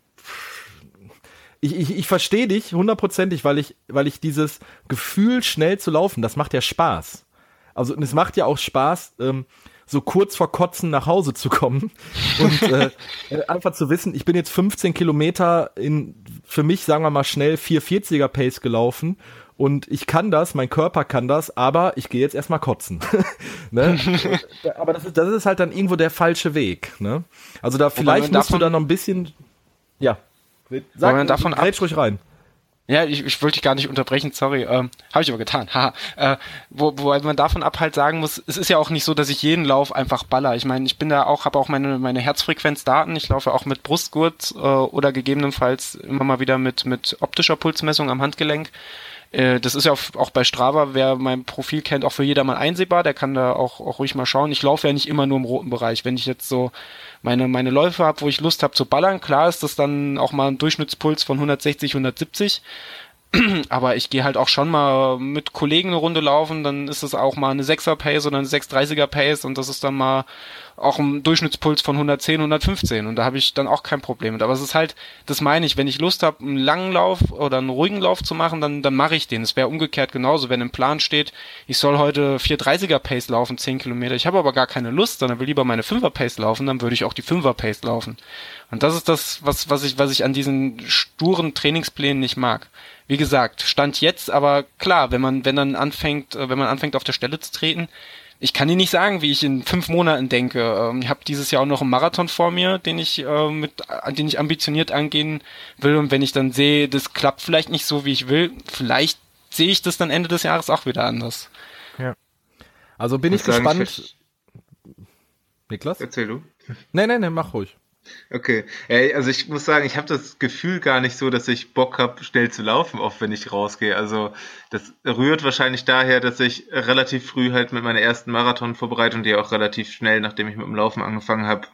ich, ich, ich verstehe dich hundertprozentig, weil ich, weil ich dieses Gefühl, schnell zu laufen, das macht ja Spaß. Also und es macht ja auch Spaß, ähm, so kurz vor Kotzen nach Hause zu kommen und äh, äh einfach zu wissen, ich bin jetzt 15 Kilometer in für mich, sagen wir mal, schnell 440er Pace gelaufen und ich kann das, mein Körper kann das, aber ich gehe jetzt erstmal kotzen. ne? aber das ist, das ist halt dann irgendwo der falsche Weg. Ne? Also da vielleicht musst du da noch ein bisschen, ja. Sag, man davon ab, ruhig rein. Ja, ich, ich wollte dich gar nicht unterbrechen, sorry. Ähm, Habe ich aber getan. Haha. äh, wo, wo man davon ab halt sagen muss, es ist ja auch nicht so, dass ich jeden Lauf einfach baller. Ich meine, ich bin da auch, habe auch meine, meine Herzfrequenzdaten. Ich laufe auch mit Brustgurt äh, oder gegebenenfalls immer mal wieder mit, mit optischer Pulsmessung am Handgelenk. Äh, das ist ja auch bei Strava, wer mein Profil kennt, auch für jedermann einsehbar. Der kann da auch, auch ruhig mal schauen. Ich laufe ja nicht immer nur im roten Bereich. Wenn ich jetzt so meine, meine Läufe habe, wo ich Lust habe zu ballern, klar ist das dann auch mal ein Durchschnittspuls von 160, 170. Aber ich gehe halt auch schon mal mit Kollegen eine Runde laufen, dann ist es auch mal eine 6er Pace oder eine 630er Pace und das ist dann mal auch einen Durchschnittspuls von 110, 115 und da habe ich dann auch kein Problem mit. Aber es ist halt, das meine ich, wenn ich Lust habe, einen langen Lauf oder einen ruhigen Lauf zu machen, dann, dann mache ich den. Es wäre umgekehrt genauso, wenn im Plan steht, ich soll heute 430er Pace laufen, 10 Kilometer. Ich habe aber gar keine Lust, sondern will lieber meine 5er Pace laufen, dann würde ich auch die 5er Pace laufen. Und das ist das, was, was ich, was ich an diesen sturen Trainingsplänen nicht mag. Wie gesagt, Stand jetzt, aber klar, wenn man, wenn dann anfängt, äh, wenn man anfängt auf der Stelle zu treten, ich kann dir nicht sagen, wie ich in fünf Monaten denke. Ähm, ich habe dieses Jahr auch noch einen Marathon vor mir, den ich äh, mit, den ich ambitioniert angehen will. Und wenn ich dann sehe, das klappt vielleicht nicht so, wie ich will, vielleicht sehe ich das dann Ende des Jahres auch wieder anders. Ja. Also bin ich gespannt. Ich Niklas? Erzähl du. Nee, nee, nee, mach ruhig. Okay, also ich muss sagen, ich habe das Gefühl gar nicht so, dass ich Bock habe, schnell zu laufen, oft wenn ich rausgehe. Also das rührt wahrscheinlich daher, dass ich relativ früh halt mit meiner ersten Marathonvorbereitung, die auch relativ schnell, nachdem ich mit dem Laufen angefangen habe,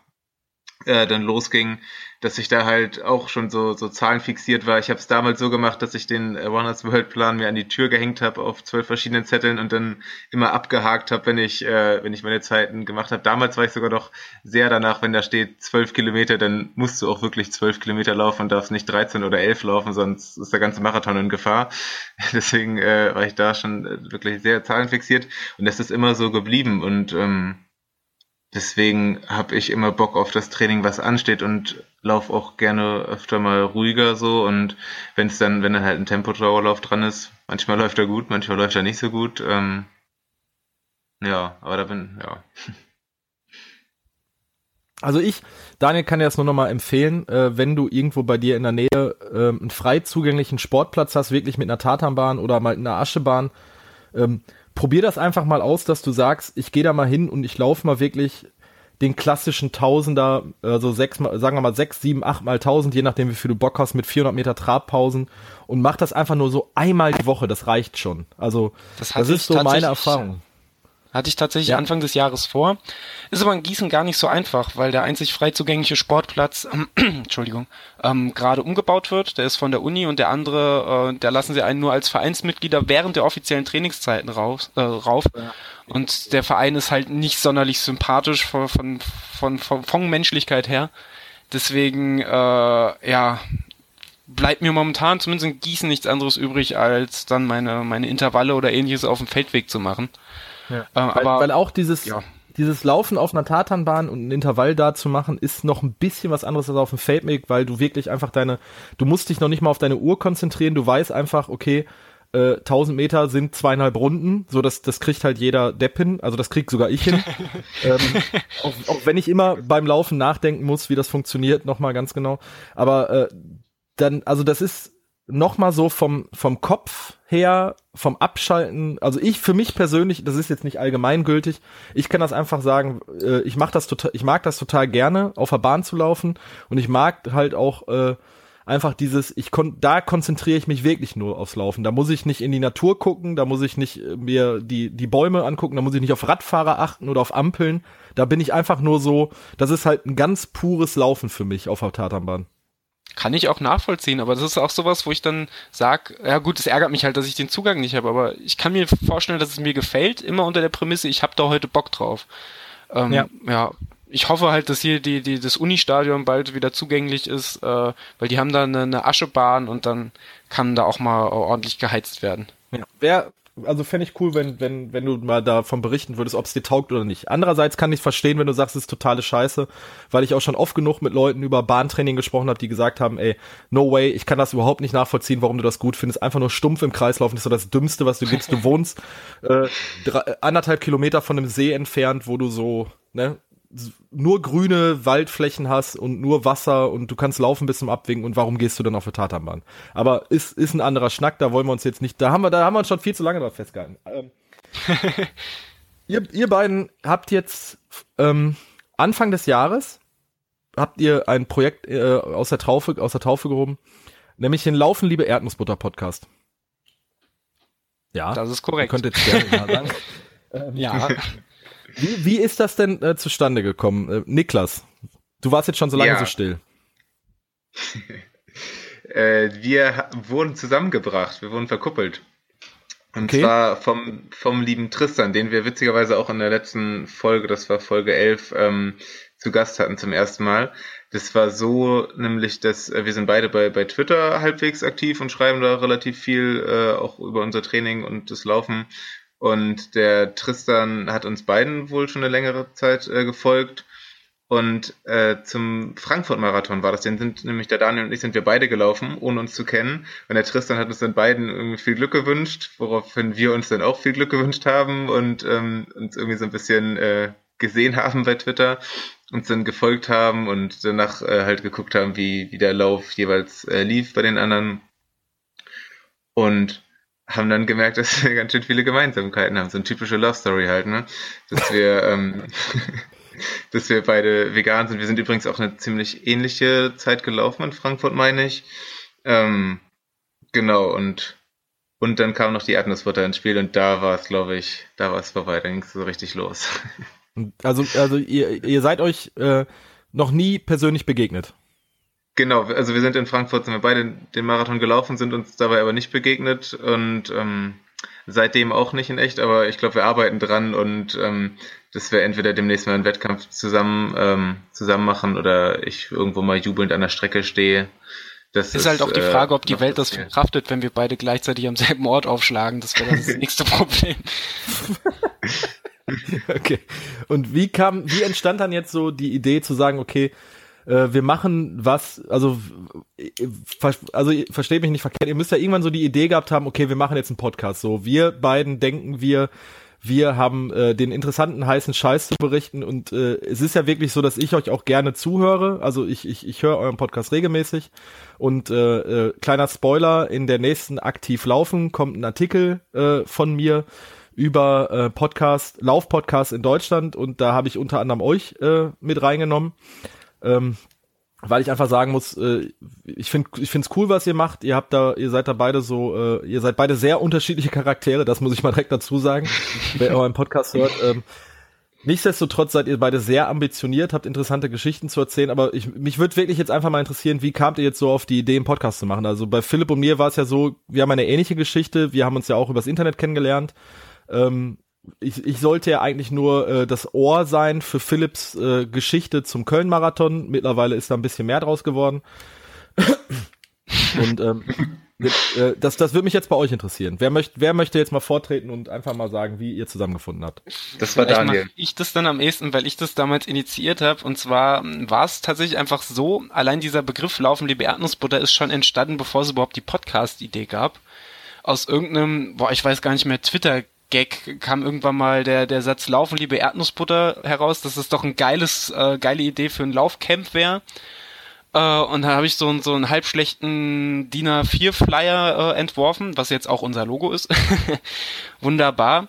äh, dann losging, dass ich da halt auch schon so, so Zahlen fixiert war. Ich habe es damals so gemacht, dass ich den Runners World Plan mir an die Tür gehängt habe auf zwölf verschiedenen Zetteln und dann immer abgehakt habe, wenn ich, äh, wenn ich meine Zeiten gemacht habe. Damals war ich sogar noch sehr danach, wenn da steht zwölf Kilometer, dann musst du auch wirklich zwölf Kilometer laufen und darfst nicht 13 oder 11 laufen, sonst ist der ganze Marathon in Gefahr. Deswegen äh, war ich da schon äh, wirklich sehr zahlenfixiert und das ist immer so geblieben und ähm, Deswegen habe ich immer Bock auf das Training, was ansteht und laufe auch gerne öfter mal ruhiger so und wenn es dann, wenn dann halt ein Tempodauerlauf dran ist, manchmal läuft er gut, manchmal läuft er nicht so gut. Ähm, ja, aber da bin, ja. Also ich, Daniel kann dir das nur nochmal empfehlen, äh, wenn du irgendwo bei dir in der Nähe äh, einen frei zugänglichen Sportplatz hast, wirklich mit einer Tatanbahn oder mal einer Aschebahn, ähm, probier das einfach mal aus, dass du sagst, ich gehe da mal hin und ich laufe mal wirklich den klassischen Tausender, also sechs, sagen wir mal sechs, sieben, acht mal tausend, je nachdem wie viel du Bock hast, mit 400 Meter Trabpausen und mach das einfach nur so einmal die Woche, das reicht schon. Also das, das ist so meine Erfahrung. Hatte ich tatsächlich ja. Anfang des Jahres vor. Ist aber in Gießen gar nicht so einfach, weil der einzig frei zugängliche Sportplatz, ähm, Entschuldigung, ähm, gerade umgebaut wird. Der ist von der Uni und der andere, äh, da lassen sie einen nur als Vereinsmitglieder während der offiziellen Trainingszeiten raus, äh, rauf. Ja. Und der Verein ist halt nicht sonderlich sympathisch von, von, von, von, von Menschlichkeit her. Deswegen, äh, ja, bleibt mir momentan zumindest in Gießen nichts anderes übrig, als dann meine, meine Intervalle oder ähnliches auf dem Feldweg zu machen. Ja. Ähm, weil, aber, weil auch dieses, ja. dieses Laufen auf einer Tatanbahn und ein Intervall da zu machen, ist noch ein bisschen was anderes als auf dem Feldweg, weil du wirklich einfach deine, du musst dich noch nicht mal auf deine Uhr konzentrieren, du weißt einfach, okay, äh, 1000 Meter sind zweieinhalb Runden, so dass das kriegt halt jeder Depp hin, also das kriegt sogar ich hin. ähm, auch, auch, wenn ich immer beim Laufen nachdenken muss, wie das funktioniert, nochmal ganz genau. Aber äh, dann, also das ist nochmal so vom, vom Kopf her, vom Abschalten, also ich für mich persönlich, das ist jetzt nicht allgemeingültig, ich kann das einfach sagen, äh, ich mach das total, ich mag das total gerne, auf der Bahn zu laufen und ich mag halt auch äh, einfach dieses, ich kon da konzentriere ich mich wirklich nur aufs Laufen. Da muss ich nicht in die Natur gucken, da muss ich nicht äh, mir die, die Bäume angucken, da muss ich nicht auf Radfahrer achten oder auf Ampeln. Da bin ich einfach nur so, das ist halt ein ganz pures Laufen für mich auf der Tatanbahn. Kann ich auch nachvollziehen, aber das ist auch sowas, wo ich dann sag, ja gut, es ärgert mich halt, dass ich den Zugang nicht habe, aber ich kann mir vorstellen, dass es mir gefällt, immer unter der Prämisse, ich habe da heute Bock drauf. Ähm, ja. ja, ich hoffe halt, dass hier die, die, das Uni-Stadion bald wieder zugänglich ist, äh, weil die haben da eine, eine Aschebahn und dann kann da auch mal ordentlich geheizt werden. Ja. Wer also fände ich cool, wenn, wenn, wenn du mal davon berichten würdest, ob es dir taugt oder nicht. Andererseits kann ich verstehen, wenn du sagst, es ist totale Scheiße, weil ich auch schon oft genug mit Leuten über Bahntraining gesprochen habe, die gesagt haben, ey, no way, ich kann das überhaupt nicht nachvollziehen, warum du das gut findest. Einfach nur stumpf im Kreis laufen ist so das Dümmste, was du gibst. Du wohnst äh, drei, anderthalb Kilometer von einem See entfernt, wo du so, ne, nur grüne Waldflächen hast und nur Wasser und du kannst laufen bis zum Abwinken und warum gehst du dann auf eine Tatanbahn? Aber ist, ist ein anderer Schnack, da wollen wir uns jetzt nicht, da haben wir, da haben wir uns schon viel zu lange drauf festgehalten. Ähm, ihr, ihr beiden habt jetzt ähm, Anfang des Jahres habt ihr ein Projekt äh, aus der Taufe, aus der Taufe gehoben, nämlich den Laufen liebe Erdnussbutter Podcast. Ja, das ist korrekt. Ihr könnt jetzt gerne sagen. ähm, ja. Wie, wie ist das denn äh, zustande gekommen? Äh, Niklas, du warst jetzt schon so lange ja. so still. äh, wir wurden zusammengebracht, wir wurden verkuppelt. Und okay. zwar vom, vom lieben Tristan, den wir witzigerweise auch in der letzten Folge, das war Folge 11, ähm, zu Gast hatten zum ersten Mal. Das war so, nämlich, dass äh, wir sind beide bei, bei Twitter halbwegs aktiv und schreiben da relativ viel, äh, auch über unser Training und das Laufen. Und der Tristan hat uns beiden wohl schon eine längere Zeit äh, gefolgt. Und äh, zum Frankfurt-Marathon war das, den sind nämlich der Daniel und ich sind wir beide gelaufen, ohne uns zu kennen. Und der Tristan hat uns dann beiden irgendwie viel Glück gewünscht, woraufhin wir uns dann auch viel Glück gewünscht haben und ähm, uns irgendwie so ein bisschen äh, gesehen haben bei Twitter uns dann gefolgt haben und danach äh, halt geguckt haben, wie, wie der Lauf jeweils äh, lief bei den anderen. Und haben dann gemerkt, dass wir ganz schön viele Gemeinsamkeiten haben. So eine typische Love Story halt, ne? Dass wir, ähm, dass wir beide vegan sind. Wir sind übrigens auch eine ziemlich ähnliche Zeit gelaufen in Frankfurt, meine ich. Ähm, genau, und, und dann kam noch die Erdnussbutter ins Spiel und da war es, glaube ich, da war es vorbei, dann ging es so richtig los. Also, also ihr, ihr seid euch äh, noch nie persönlich begegnet. Genau, also wir sind in Frankfurt, sind wir beide den Marathon gelaufen, sind uns dabei aber nicht begegnet und ähm, seitdem auch nicht in echt, aber ich glaube, wir arbeiten dran und ähm, dass wir entweder demnächst mal einen Wettkampf zusammen ähm, zusammen machen oder ich irgendwo mal jubelnd an der Strecke stehe. Das ist, ist halt auch die Frage, ob die äh, Welt das verkraftet, wenn wir beide gleichzeitig am selben Ort aufschlagen. Das wäre das nächste Problem. okay. Und wie kam, wie entstand dann jetzt so die Idee zu sagen, okay, äh, wir machen was, also, also versteht mich nicht verkehrt, ihr müsst ja irgendwann so die Idee gehabt haben, okay, wir machen jetzt einen Podcast. So, wir beiden denken wir, wir haben äh, den interessanten heißen Scheiß zu berichten und äh, es ist ja wirklich so, dass ich euch auch gerne zuhöre. Also ich ich, ich höre euren Podcast regelmäßig und äh, äh, kleiner Spoiler: In der nächsten aktiv laufen kommt ein Artikel äh, von mir über äh, Podcast, Laufpodcast in Deutschland und da habe ich unter anderem euch äh, mit reingenommen. Ähm, weil ich einfach sagen muss, äh, ich finde ich finde es cool, was ihr macht. Ihr habt da, ihr seid da beide so, äh, ihr seid beide sehr unterschiedliche Charaktere, das muss ich mal direkt dazu sagen, wer euren Podcast hört. Ähm, nichtsdestotrotz seid ihr beide sehr ambitioniert, habt interessante Geschichten zu erzählen, aber ich, mich würde wirklich jetzt einfach mal interessieren, wie kamt ihr jetzt so auf die Idee, einen Podcast zu machen? Also bei Philipp und mir war es ja so, wir haben eine ähnliche Geschichte, wir haben uns ja auch übers Internet kennengelernt ähm, ich, ich sollte ja eigentlich nur äh, das Ohr sein für Philips äh, Geschichte zum Köln-Marathon. Mittlerweile ist da ein bisschen mehr draus geworden. und ähm, äh, das, das würde mich jetzt bei euch interessieren. Wer möchte, wer möchte jetzt mal vortreten und einfach mal sagen, wie ihr zusammengefunden habt? Das war Vielleicht Daniel. Ich das dann am ehesten, weil ich das damals initiiert habe. Und zwar ähm, war es tatsächlich einfach so, allein dieser Begriff Laufen liebe Erdnussbutter ist schon entstanden, bevor es überhaupt die Podcast-Idee gab. Aus irgendeinem, boah, ich weiß gar nicht mehr, Twitter Gag kam irgendwann mal der, der Satz Laufen, liebe Erdnussbutter heraus, dass es doch ein geiles, äh, geile Idee für ein Laufcamp wäre. Äh, und da habe ich so, so einen halbschlechten DIN A4 Flyer äh, entworfen, was jetzt auch unser Logo ist. Wunderbar.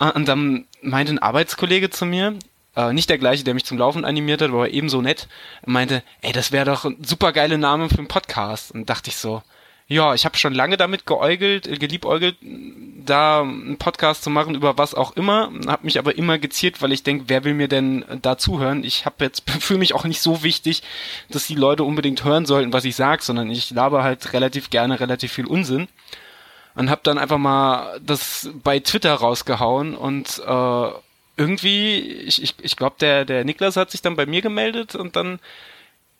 Äh, und dann meinte ein Arbeitskollege zu mir, äh, nicht der gleiche, der mich zum Laufen animiert hat, aber ebenso nett, meinte, ey, das wäre doch ein super geile Name für einen Podcast. Und dachte ich so, ja, ich habe schon lange damit geäugelt, äh, geliebäugelt, da einen Podcast zu machen über was auch immer, habe mich aber immer geziert, weil ich denke, wer will mir denn da zuhören? Ich habe jetzt fühle mich auch nicht so wichtig, dass die Leute unbedingt hören sollten, was ich sag, sondern ich laber halt relativ gerne relativ viel Unsinn und habe dann einfach mal das bei Twitter rausgehauen und äh, irgendwie, ich, ich, ich glaube, der, der Niklas hat sich dann bei mir gemeldet und dann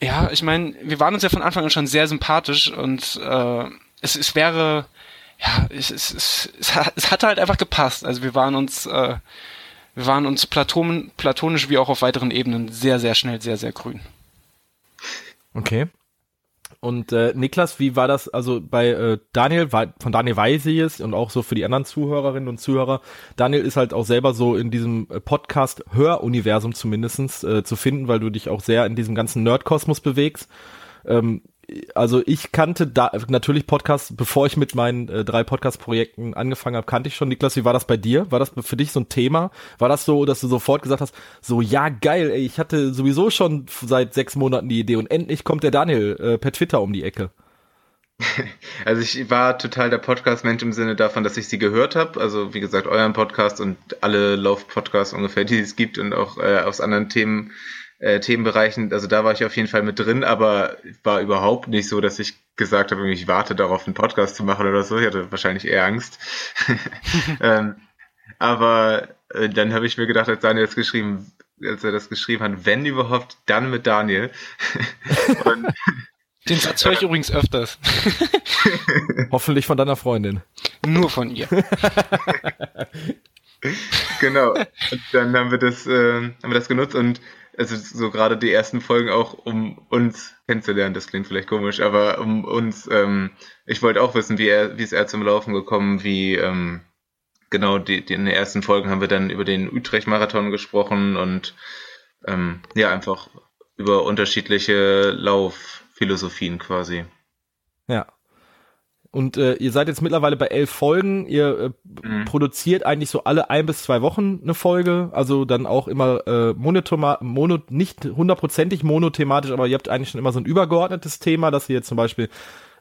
ja, ich meine, wir waren uns ja von Anfang an schon sehr sympathisch und äh, es, es wäre, ja, es, es, es, es, hat, halt einfach gepasst. Also wir waren uns, äh, wir waren uns platon, platonisch wie auch auf weiteren Ebenen sehr, sehr schnell, sehr, sehr grün. Okay. Und äh, Niklas, wie war das also bei äh, Daniel, von Daniel weiß ich es und auch so für die anderen Zuhörerinnen und Zuhörer, Daniel ist halt auch selber so in diesem äh, Podcast-Höruniversum zumindestens äh, zu finden, weil du dich auch sehr in diesem ganzen Nerdkosmos bewegst. Ähm, also ich kannte da natürlich Podcasts, bevor ich mit meinen äh, drei Podcast-Projekten angefangen habe, kannte ich schon. Niklas, wie war das bei dir? War das für dich so ein Thema? War das so, dass du sofort gesagt hast, so ja geil, ey, ich hatte sowieso schon seit sechs Monaten die Idee und endlich kommt der Daniel äh, per Twitter um die Ecke. Also ich war total der Podcast-Mensch im Sinne davon, dass ich sie gehört habe. Also wie gesagt, euren Podcast und alle Lauf-Podcasts ungefähr, die es gibt und auch äh, aus anderen Themen äh, Themenbereichen, also da war ich auf jeden Fall mit drin, aber war überhaupt nicht so, dass ich gesagt habe, ich warte darauf, einen Podcast zu machen oder so. Ich hatte wahrscheinlich eher Angst. ähm, aber äh, dann habe ich mir gedacht, als Daniel das geschrieben, als er das geschrieben hat, wenn überhaupt, dann mit Daniel. Und, Den Satz höre ich übrigens öfters. Hoffentlich von deiner Freundin. Nur von ihr. genau. Und dann haben wir das, äh, haben wir das genutzt und also so gerade die ersten Folgen auch, um uns kennenzulernen, das klingt vielleicht komisch, aber um uns, ähm, ich wollte auch wissen, wie er, wie ist er zum Laufen gekommen, wie, ähm, genau, die, die, in den ersten Folgen haben wir dann über den Utrecht-Marathon gesprochen und ähm, ja, einfach über unterschiedliche Laufphilosophien quasi. Ja. Und äh, ihr seid jetzt mittlerweile bei elf Folgen. Ihr äh, mhm. produziert eigentlich so alle ein bis zwei Wochen eine Folge. Also dann auch immer äh, monotoma mono, nicht hundertprozentig monothematisch, aber ihr habt eigentlich schon immer so ein übergeordnetes Thema, dass ihr jetzt zum Beispiel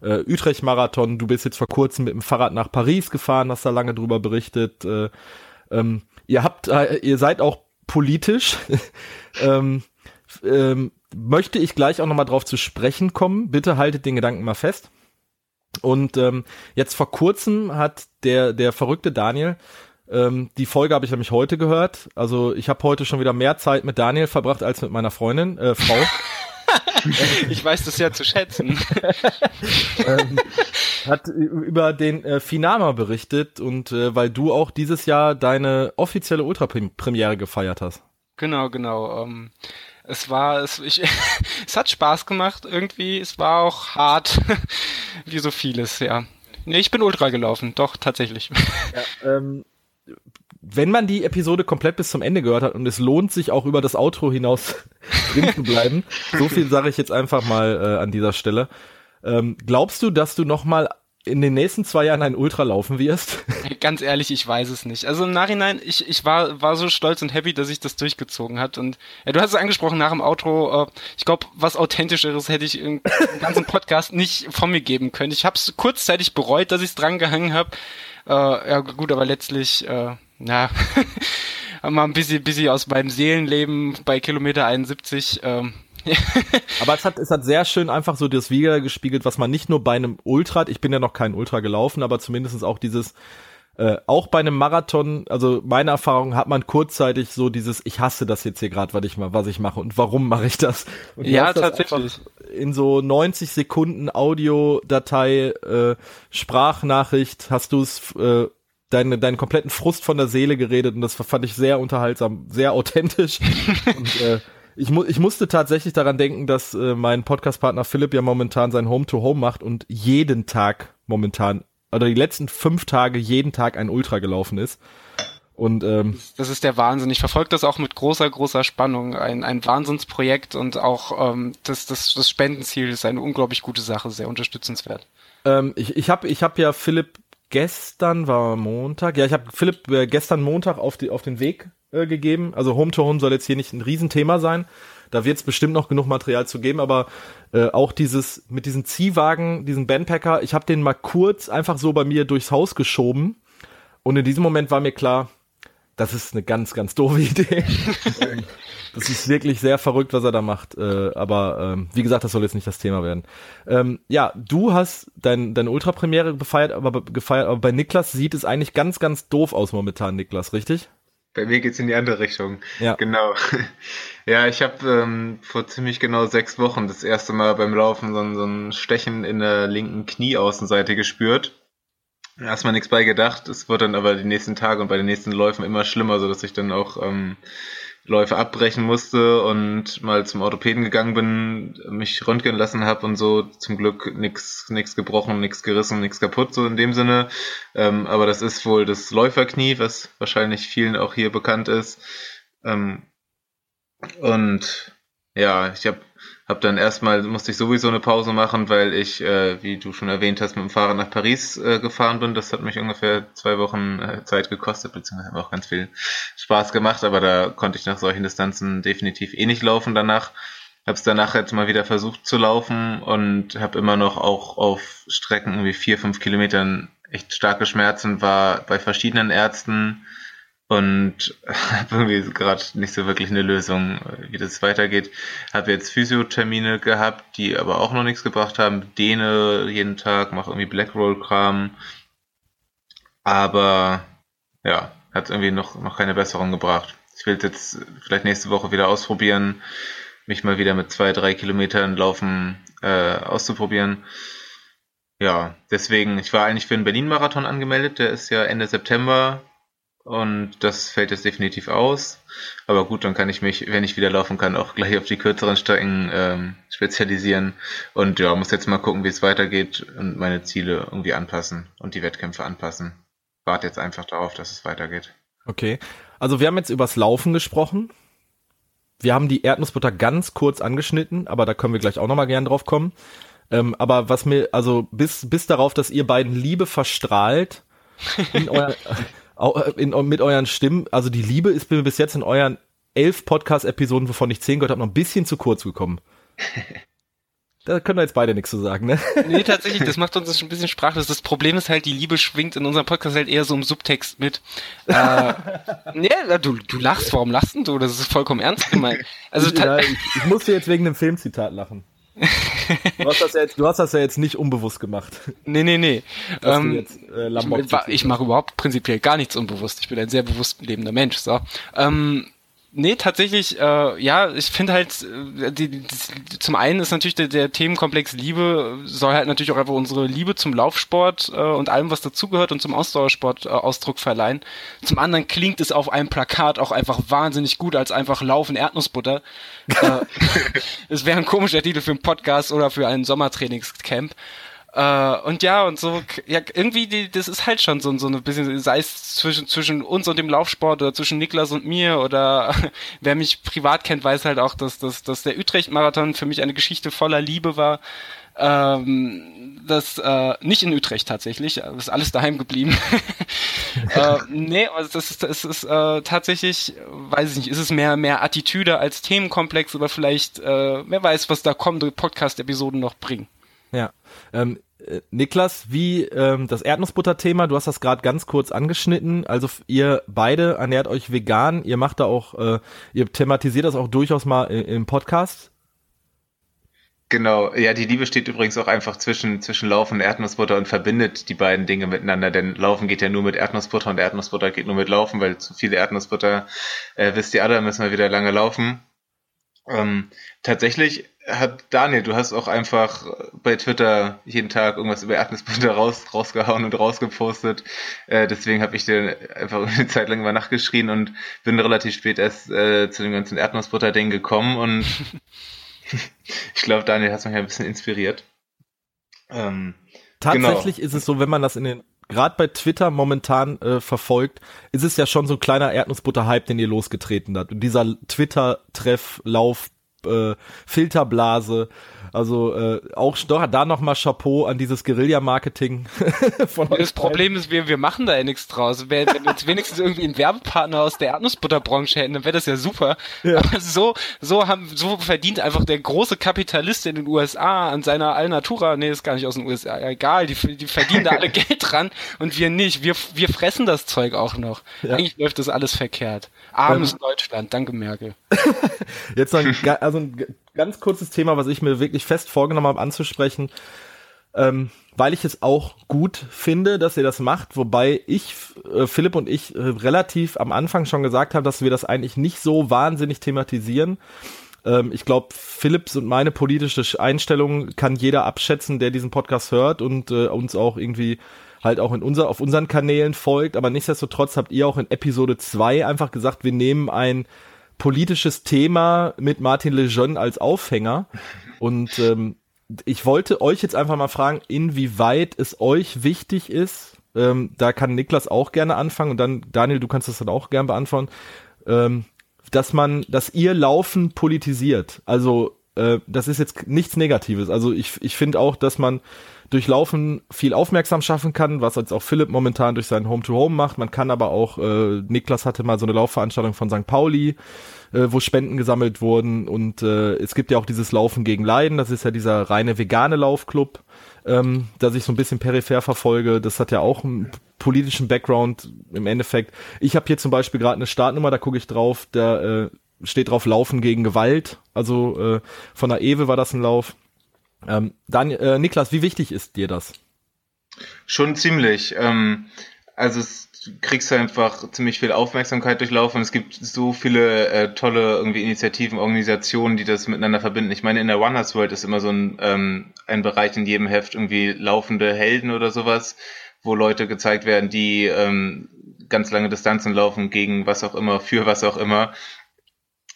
äh, Utrecht-Marathon, du bist jetzt vor kurzem mit dem Fahrrad nach Paris gefahren, hast da lange drüber berichtet. Äh, ähm, ihr habt, äh, ihr seid auch politisch. ähm, ähm, möchte ich gleich auch nochmal drauf zu sprechen kommen. Bitte haltet den Gedanken mal fest. Und ähm, jetzt vor kurzem hat der, der verrückte Daniel, ähm, die Folge habe ich nämlich heute gehört. Also ich habe heute schon wieder mehr Zeit mit Daniel verbracht als mit meiner Freundin, äh, Frau. ich weiß das ja zu schätzen. ähm, hat über den äh, Finama berichtet und äh, weil du auch dieses Jahr deine offizielle Ultrapremiere gefeiert hast. Genau, genau. Ähm, es war, es, ich, es hat Spaß gemacht irgendwie. Es war auch hart, wie so vieles, ja. Nee, ich bin Ultra gelaufen, doch, tatsächlich. Ja, ähm, wenn man die Episode komplett bis zum Ende gehört hat und es lohnt sich auch über das Outro hinaus drin zu bleiben, so viel sage ich jetzt einfach mal äh, an dieser Stelle. Ähm, glaubst du, dass du noch mal in den nächsten zwei Jahren ein Ultra laufen wirst? Ganz ehrlich, ich weiß es nicht. Also im Nachhinein, ich, ich war, war so stolz und happy, dass ich das durchgezogen hat. Und ja, du hast es angesprochen nach dem Outro. Äh, ich glaube, was authentischeres hätte ich im ganzen Podcast nicht von mir geben können. Ich habe es kurzzeitig bereut, dass ich es drangehangen habe. Äh, ja gut, aber letztlich, äh, ja, mal ein bisschen, bisschen aus meinem Seelenleben bei Kilometer 71. Ähm, Aber es hat, es hat sehr schön einfach so das Wieder gespiegelt, was man nicht nur bei einem Ultra, ich bin ja noch kein Ultra gelaufen, aber zumindest auch dieses, äh, auch bei einem Marathon, also meine Erfahrung hat man kurzzeitig so dieses, ich hasse das jetzt hier gerade, was ich mal, was ich mache und warum mache ich das? Und ja, tatsächlich. In so 90 Sekunden Audiodatei, äh, Sprachnachricht hast du es äh, deinen, deinen kompletten Frust von der Seele geredet und das fand ich sehr unterhaltsam, sehr authentisch. und äh, ich, mu ich musste tatsächlich daran denken, dass äh, mein Podcastpartner Philipp ja momentan sein Home-to-Home -Home macht und jeden Tag momentan, oder die letzten fünf Tage jeden Tag ein Ultra gelaufen ist. Und ähm, das ist der Wahnsinn. Ich verfolge das auch mit großer, großer Spannung. Ein, ein Wahnsinnsprojekt und auch ähm, das, das, das Spendenziel ist eine unglaublich gute Sache, sehr unterstützenswert. Ähm, ich ich habe ich hab ja Philipp gestern war Montag. Ja, ich habe Philipp äh, gestern Montag auf, die, auf den Weg äh, gegeben. Also Home to Home soll jetzt hier nicht ein Riesenthema sein. Da wird es bestimmt noch genug Material zu geben, aber äh, auch dieses mit diesem Ziehwagen, diesen Bandpacker, ich habe den mal kurz einfach so bei mir durchs Haus geschoben und in diesem Moment war mir klar, das ist eine ganz, ganz doofe Idee. das ist wirklich sehr verrückt, was er da macht. Äh, aber ähm, wie gesagt, das soll jetzt nicht das Thema werden. Ähm, ja, du hast dein, deine Ultrapremiere gefeiert, aber gefeiert, aber bei Niklas sieht es eigentlich ganz, ganz doof aus momentan, Niklas, richtig? Bei mir geht's in die andere Richtung. Ja. Genau. Ja, ich habe ähm, vor ziemlich genau sechs Wochen das erste Mal beim Laufen so, so ein Stechen in der linken Knieaußenseite gespürt. Erstmal nichts bei gedacht. Es wird dann aber die nächsten Tage und bei den nächsten Läufen immer schlimmer, so dass ich dann auch ähm, Läufe abbrechen musste und mal zum Orthopäden gegangen bin, mich röntgen lassen habe und so. Zum Glück nichts nix gebrochen, nichts gerissen, nichts kaputt, so in dem Sinne. Ähm, aber das ist wohl das Läuferknie, was wahrscheinlich vielen auch hier bekannt ist. Ähm, und ja, ich habe hab dann erstmal, musste ich sowieso eine Pause machen, weil ich, äh, wie du schon erwähnt hast, mit dem Fahrrad nach Paris äh, gefahren bin. Das hat mich ungefähr zwei Wochen äh, Zeit gekostet, beziehungsweise auch ganz viel Spaß gemacht, aber da konnte ich nach solchen Distanzen definitiv eh nicht laufen danach. Hab's danach jetzt mal wieder versucht zu laufen und habe immer noch auch auf Strecken irgendwie vier, fünf Kilometern echt starke Schmerzen, war bei verschiedenen Ärzten und habe irgendwie gerade nicht so wirklich eine Lösung, wie das weitergeht. Habe jetzt Physiothermine gehabt, die aber auch noch nichts gebracht haben. Dehne jeden Tag, mache irgendwie Blackroll-Kram. Aber ja, hat irgendwie noch, noch keine Besserung gebracht. Ich will jetzt vielleicht nächste Woche wieder ausprobieren, mich mal wieder mit zwei, drei Kilometern Laufen äh, auszuprobieren. Ja, deswegen, ich war eigentlich für den Berlin-Marathon angemeldet, der ist ja Ende September und das fällt jetzt definitiv aus. Aber gut, dann kann ich mich, wenn ich wieder laufen kann, auch gleich auf die kürzeren Strecken ähm, spezialisieren. Und ja, muss jetzt mal gucken, wie es weitergeht und meine Ziele irgendwie anpassen und die Wettkämpfe anpassen. Warte jetzt einfach darauf, dass es weitergeht. Okay. Also wir haben jetzt übers Laufen gesprochen. Wir haben die Erdnussbutter ganz kurz angeschnitten, aber da können wir gleich auch nochmal gern drauf kommen. Ähm, aber was mir, also bis, bis darauf, dass ihr beiden Liebe verstrahlt in euer, in, mit euren Stimmen, also die Liebe ist mir bis jetzt in euren elf Podcast-Episoden, wovon ich zehn gehört habe, noch ein bisschen zu kurz gekommen. Da können wir jetzt beide nichts zu sagen, ne? Nee, tatsächlich, das macht uns ein bisschen sprachlos. Das Problem ist halt, die Liebe schwingt in unserem Podcast halt eher so im Subtext mit. Äh, nee, du, du lachst, warum lachst du? Das ist vollkommen ernst gemeint. Also, ja, ich, ich musste jetzt wegen einem Filmzitat lachen. Du hast, das ja jetzt, du hast das ja jetzt nicht unbewusst gemacht. Nee, nee, nee. Ähm, jetzt, äh, ich, ich mache überhaupt prinzipiell gar nichts unbewusst. Ich bin ein sehr bewusst lebender Mensch. So. Ähm, Nee, tatsächlich, äh, ja, ich finde halt, äh, die, die, zum einen ist natürlich der, der Themenkomplex Liebe, soll halt natürlich auch einfach unsere Liebe zum Laufsport äh, und allem, was dazugehört und zum Ausdauersport äh, Ausdruck verleihen. Zum anderen klingt es auf einem Plakat auch einfach wahnsinnig gut als einfach Laufen Erdnussbutter. äh, es wäre ein komischer Titel für einen Podcast oder für ein Sommertrainingscamp. Äh, und ja, und so, ja, irgendwie, die, das ist halt schon so, so ein bisschen, sei es zwischen, zwischen uns und dem Laufsport oder zwischen Niklas und mir oder wer mich privat kennt, weiß halt auch, dass, dass, dass der Utrecht-Marathon für mich eine Geschichte voller Liebe war. Ähm, das äh, nicht in Utrecht tatsächlich, ist alles daheim geblieben. äh, nee, also das ist, das ist äh, tatsächlich, weiß ich nicht, ist es mehr mehr Attitüde als Themenkomplex oder vielleicht, äh, wer weiß, was da kommende Podcast-Episoden noch bringen. Ja. Ähm, äh, Niklas, wie ähm, das Erdnussbutter-Thema, du hast das gerade ganz kurz angeschnitten. Also ihr beide ernährt euch vegan, ihr macht da auch, äh, ihr thematisiert das auch durchaus mal im Podcast. Genau, ja, die Liebe steht übrigens auch einfach zwischen, zwischen Laufen und Erdnussbutter und verbindet die beiden Dinge miteinander, denn Laufen geht ja nur mit Erdnussbutter und Erdnussbutter geht nur mit Laufen, weil zu viele Erdnussbutter, äh, wisst ihr alle, müssen wir wieder lange laufen. Ähm, tatsächlich hat Daniel, du hast auch einfach bei Twitter jeden Tag irgendwas über Erdnussbutter raus, rausgehauen und rausgepostet. Äh, deswegen habe ich dir einfach eine Zeit lang über nachgeschrien und bin relativ spät erst äh, zu dem ganzen Erdnussbutter-Ding gekommen und ich glaube, Daniel hat mich ein bisschen inspiriert. Ähm, Tatsächlich genau. ist es so, wenn man das in den gerade bei Twitter momentan äh, verfolgt, ist es ja schon so ein kleiner Erdnussbutter-Hype, den ihr losgetreten habt. Und dieser Twitter-Treff, Lauf, äh, Filterblase. Also äh, auch doch, da nochmal Chapeau an dieses Guerilla-Marketing von. Das Problem ist, wir, wir machen da ja nichts draus. Wenn, wenn wir jetzt wenigstens irgendwie einen Werbepartner aus der Erdnussbutterbranche hätten, dann wäre das ja super. Ja. Aber so, so haben, so verdient einfach der große Kapitalist in den USA an seiner Alnatura, nee, ist gar nicht aus den USA, egal, die, die verdienen da alle Geld dran und wir nicht. Wir, wir fressen das Zeug auch noch. Ja. Eigentlich läuft das alles verkehrt. Armes ähm, Deutschland, danke Merkel. Jetzt noch ein, also ein ganz kurzes Thema, was ich mir wirklich fest vorgenommen habe anzusprechen, ähm, weil ich es auch gut finde, dass ihr das macht, wobei ich, äh, Philipp und ich äh, relativ am Anfang schon gesagt haben, dass wir das eigentlich nicht so wahnsinnig thematisieren. Ähm, ich glaube, Philipps und meine politische Einstellung kann jeder abschätzen, der diesen Podcast hört und äh, uns auch irgendwie halt auch in unser, auf unseren Kanälen folgt, aber nichtsdestotrotz habt ihr auch in Episode 2 einfach gesagt, wir nehmen ein politisches Thema mit Martin Lejeune als Aufhänger und ähm, ich wollte euch jetzt einfach mal fragen, inwieweit es euch wichtig ist, ähm, da kann Niklas auch gerne anfangen und dann, Daniel, du kannst das dann auch gerne beantworten, ähm, dass man, dass ihr Laufen politisiert. Also äh, das ist jetzt nichts Negatives. Also ich, ich finde auch, dass man durch Laufen viel aufmerksam schaffen kann, was jetzt auch Philipp momentan durch sein Home-to-Home -Home macht. Man kann aber auch, äh, Niklas hatte mal so eine Laufveranstaltung von St. Pauli, äh, wo Spenden gesammelt wurden und äh, es gibt ja auch dieses Laufen gegen Leiden, das ist ja dieser reine vegane Laufclub, ähm, das ich so ein bisschen peripher verfolge. Das hat ja auch einen politischen Background im Endeffekt. Ich habe hier zum Beispiel gerade eine Startnummer, da gucke ich drauf, da äh, steht drauf Laufen gegen Gewalt. Also äh, von der Ewe war das ein Lauf. Ähm, dann, äh, Niklas, wie wichtig ist dir das? Schon ziemlich. Ähm, also es, du kriegst einfach ziemlich viel Aufmerksamkeit durchlaufen. Es gibt so viele äh, tolle irgendwie Initiativen, Organisationen, die das miteinander verbinden. Ich meine, in der Runners World ist immer so ein, ähm, ein Bereich in jedem Heft irgendwie laufende Helden oder sowas, wo Leute gezeigt werden, die ähm, ganz lange Distanzen laufen gegen was auch immer, für was auch immer.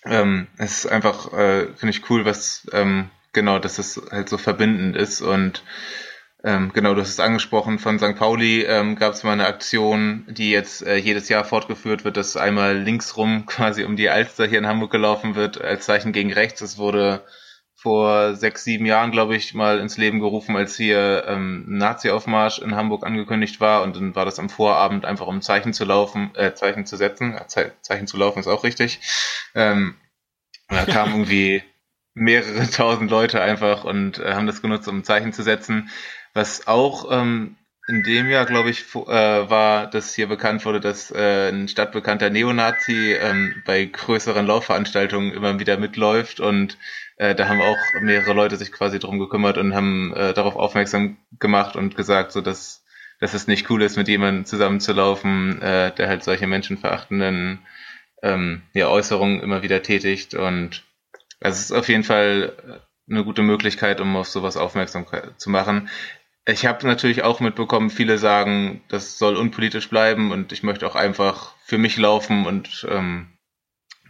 Ähm, es ist einfach, äh, finde ich cool, was ähm, genau, dass es halt so verbindend ist und ähm, genau, du hast es angesprochen, von St. Pauli ähm, gab es mal eine Aktion, die jetzt äh, jedes Jahr fortgeführt wird, dass einmal linksrum quasi um die Alster hier in Hamburg gelaufen wird, als Zeichen gegen rechts. Es wurde vor sechs, sieben Jahren, glaube ich, mal ins Leben gerufen, als hier ähm, Nazi-Aufmarsch in Hamburg angekündigt war und dann war das am Vorabend einfach um Zeichen zu laufen, äh, Zeichen zu setzen. Ze Zeichen zu laufen ist auch richtig. Ähm, da kamen irgendwie mehrere tausend Leute einfach und äh, haben das genutzt, um Zeichen zu setzen. Was auch ähm, in dem Jahr, glaube ich, äh, war, dass hier bekannt wurde, dass äh, ein stadtbekannter Neonazi ähm, bei größeren Laufveranstaltungen immer wieder mitläuft und äh, da haben auch mehrere Leute sich quasi drum gekümmert und haben äh, darauf aufmerksam gemacht und gesagt, so dass, dass es nicht cool ist, mit jemandem zusammenzulaufen, äh, der halt solche menschenverachtenden ähm, ja, Äußerungen immer wieder tätigt und es ist auf jeden Fall eine gute Möglichkeit, um auf sowas aufmerksam zu machen. Ich habe natürlich auch mitbekommen, viele sagen, das soll unpolitisch bleiben und ich möchte auch einfach für mich laufen und ähm,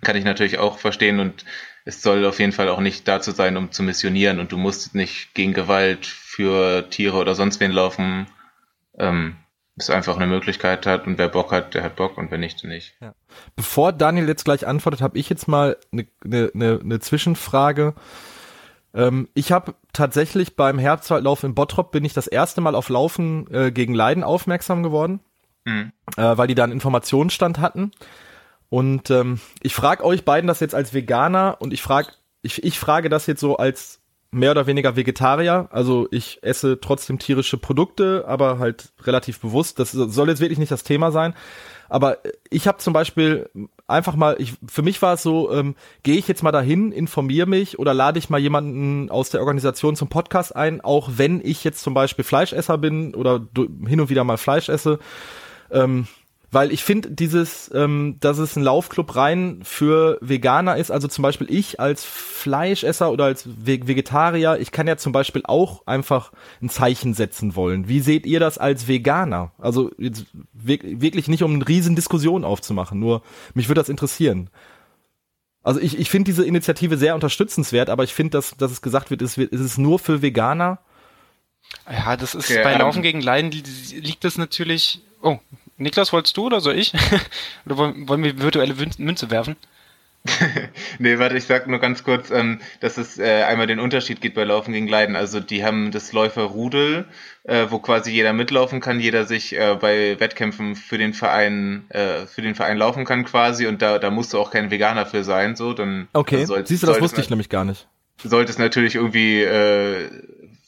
kann ich natürlich auch verstehen und es soll auf jeden Fall auch nicht dazu sein, um zu missionieren und du musst nicht gegen Gewalt für Tiere oder sonst wen laufen. Ähm, es einfach eine Möglichkeit hat und wer Bock hat, der hat Bock und wer nicht, der nicht. Ja. Bevor Daniel jetzt gleich antwortet, habe ich jetzt mal eine ne, ne, ne Zwischenfrage. Ähm, ich habe tatsächlich beim Herbstwaldlauf in Bottrop bin ich das erste Mal auf Laufen äh, gegen Leiden aufmerksam geworden, mhm. äh, weil die da einen Informationsstand hatten. Und ähm, ich frage euch beiden das jetzt als Veganer und ich frage ich, ich frage das jetzt so als mehr oder weniger Vegetarier. Also ich esse trotzdem tierische Produkte, aber halt relativ bewusst. Das soll jetzt wirklich nicht das Thema sein. Aber ich habe zum Beispiel einfach mal, ich, für mich war es so, ähm, gehe ich jetzt mal dahin, informiere mich oder lade ich mal jemanden aus der Organisation zum Podcast ein, auch wenn ich jetzt zum Beispiel Fleischesser bin oder hin und wieder mal Fleisch esse. Ähm, weil ich finde dieses, ähm, dass es ein Laufclub rein für Veganer ist, also zum Beispiel ich als Fleischesser oder als Vegetarier, ich kann ja zum Beispiel auch einfach ein Zeichen setzen wollen. Wie seht ihr das als Veganer? Also jetzt wirklich nicht, um eine riesen Diskussion aufzumachen, nur mich würde das interessieren. Also ich, ich finde diese Initiative sehr unterstützenswert, aber ich finde, dass, dass es gesagt wird, es, wird, es ist nur für Veganer. Ja, das ist okay, bei Laufen gegen Leiden liegt das natürlich. Oh, Niklas, wolltest du oder soll ich? oder wollen wir virtuelle Münze werfen? nee, warte, ich sag nur ganz kurz, ähm, dass es äh, einmal den Unterschied gibt bei Laufen gegen Leiden. Also die haben das Läuferrudel, äh, wo quasi jeder mitlaufen kann, jeder sich äh, bei Wettkämpfen für den Verein äh, für den Verein laufen kann quasi und da da musst du auch kein Veganer für sein, so dann. Okay. Also Siehst du, das wusste ich nämlich gar nicht. Sollte es natürlich irgendwie äh,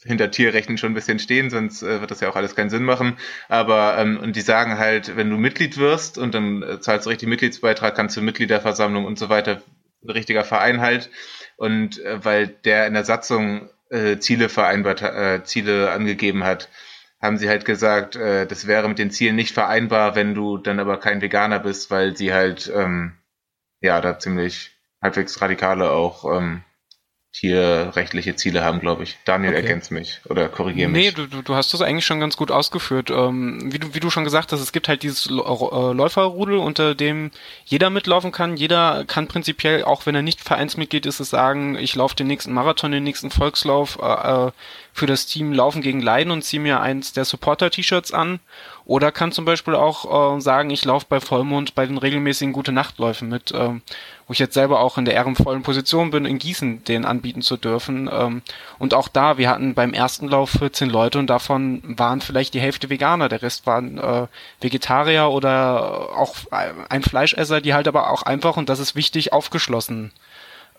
hinter Tierrechten schon ein bisschen stehen, sonst äh, wird das ja auch alles keinen Sinn machen. Aber ähm, und die sagen halt, wenn du Mitglied wirst und dann äh, zahlst du richtig Mitgliedsbeitrag, kannst du Mitgliederversammlung und so weiter, ein richtiger Verein halt. Und äh, weil der in der Satzung äh, Ziele vereinbart, äh, Ziele angegeben hat, haben sie halt gesagt, äh, das wäre mit den Zielen nicht vereinbar, wenn du dann aber kein Veganer bist, weil sie halt ähm, ja da ziemlich halbwegs radikale auch ähm, tierrechtliche Ziele haben, glaube ich. Daniel okay. ergänzt mich oder korrigiere mich. Nee, du, du, hast das eigentlich schon ganz gut ausgeführt. Ähm, wie, du, wie du schon gesagt hast, es gibt halt dieses äh, Läuferrudel, unter dem jeder mitlaufen kann. Jeder kann prinzipiell, auch wenn er nicht Vereinsmitglied ist, es sagen, ich laufe den nächsten Marathon, den nächsten Volkslauf äh, äh für das Team Laufen gegen Leiden und ziehe mir eins der Supporter-T-Shirts an. Oder kann zum Beispiel auch äh, sagen, ich laufe bei Vollmond bei den regelmäßigen Gute-Nachtläufen mit. Ähm, wo ich jetzt selber auch in der ehrenvollen Position bin, in Gießen den an anbieten zu dürfen. Ähm, und auch da, wir hatten beim ersten Lauf 14 Leute und davon waren vielleicht die Hälfte Veganer, der Rest waren äh, Vegetarier oder auch ein Fleischesser, die halt aber auch einfach, und das ist wichtig, aufgeschlossen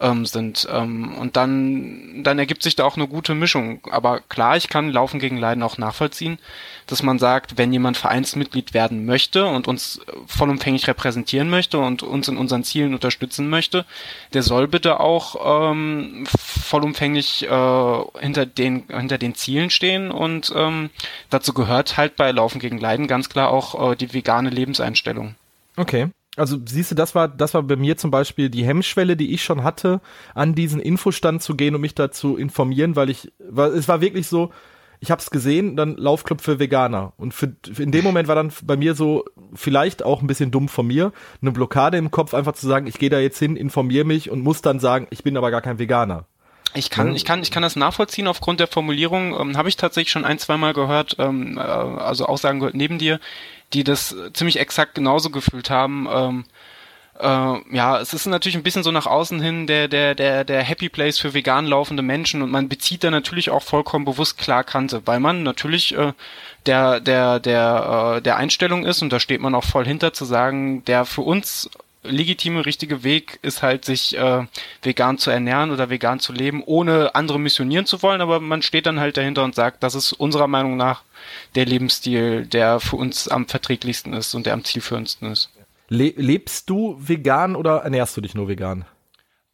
ähm, sind. Ähm, und dann, dann ergibt sich da auch eine gute Mischung. Aber klar, ich kann Laufen gegen Leiden auch nachvollziehen, dass man sagt, wenn jemand Vereinsmitglied werden möchte und uns vollumfänglich repräsentieren möchte und uns in unseren Zielen unterstützen möchte, der soll bitte auch ähm, vollumfänglich äh, hinter den hinter den Zielen stehen und ähm, dazu gehört halt bei Laufen gegen Leiden ganz klar auch äh, die vegane Lebenseinstellung. Okay also siehst du, das war, das war bei mir zum Beispiel die Hemmschwelle, die ich schon hatte, an diesen Infostand zu gehen und mich dazu informieren, weil ich, weil es war wirklich so, ich habe es gesehen, dann Laufclub für Veganer. Und für, in dem Moment war dann bei mir so, vielleicht auch ein bisschen dumm von mir, eine Blockade im Kopf, einfach zu sagen, ich gehe da jetzt hin, informiere mich und muss dann sagen, ich bin aber gar kein Veganer. Ich kann, ich kann, ich kann das nachvollziehen aufgrund der Formulierung. Ähm, Habe ich tatsächlich schon ein, zwei Mal gehört, ähm, äh, also Aussagen gehört neben dir, die das ziemlich exakt genauso gefühlt haben. Ähm, äh, ja, es ist natürlich ein bisschen so nach außen hin der, der, der, der Happy Place für vegan laufende Menschen und man bezieht da natürlich auch vollkommen bewusst klar Kante, weil man natürlich äh, der, der, der, äh, der Einstellung ist und da steht man auch voll hinter zu sagen, der für uns legitime, richtige Weg ist halt, sich äh, vegan zu ernähren oder vegan zu leben, ohne andere missionieren zu wollen, aber man steht dann halt dahinter und sagt, das ist unserer Meinung nach der Lebensstil, der für uns am verträglichsten ist und der am zielführendsten ist. Le lebst du vegan oder ernährst du dich nur vegan?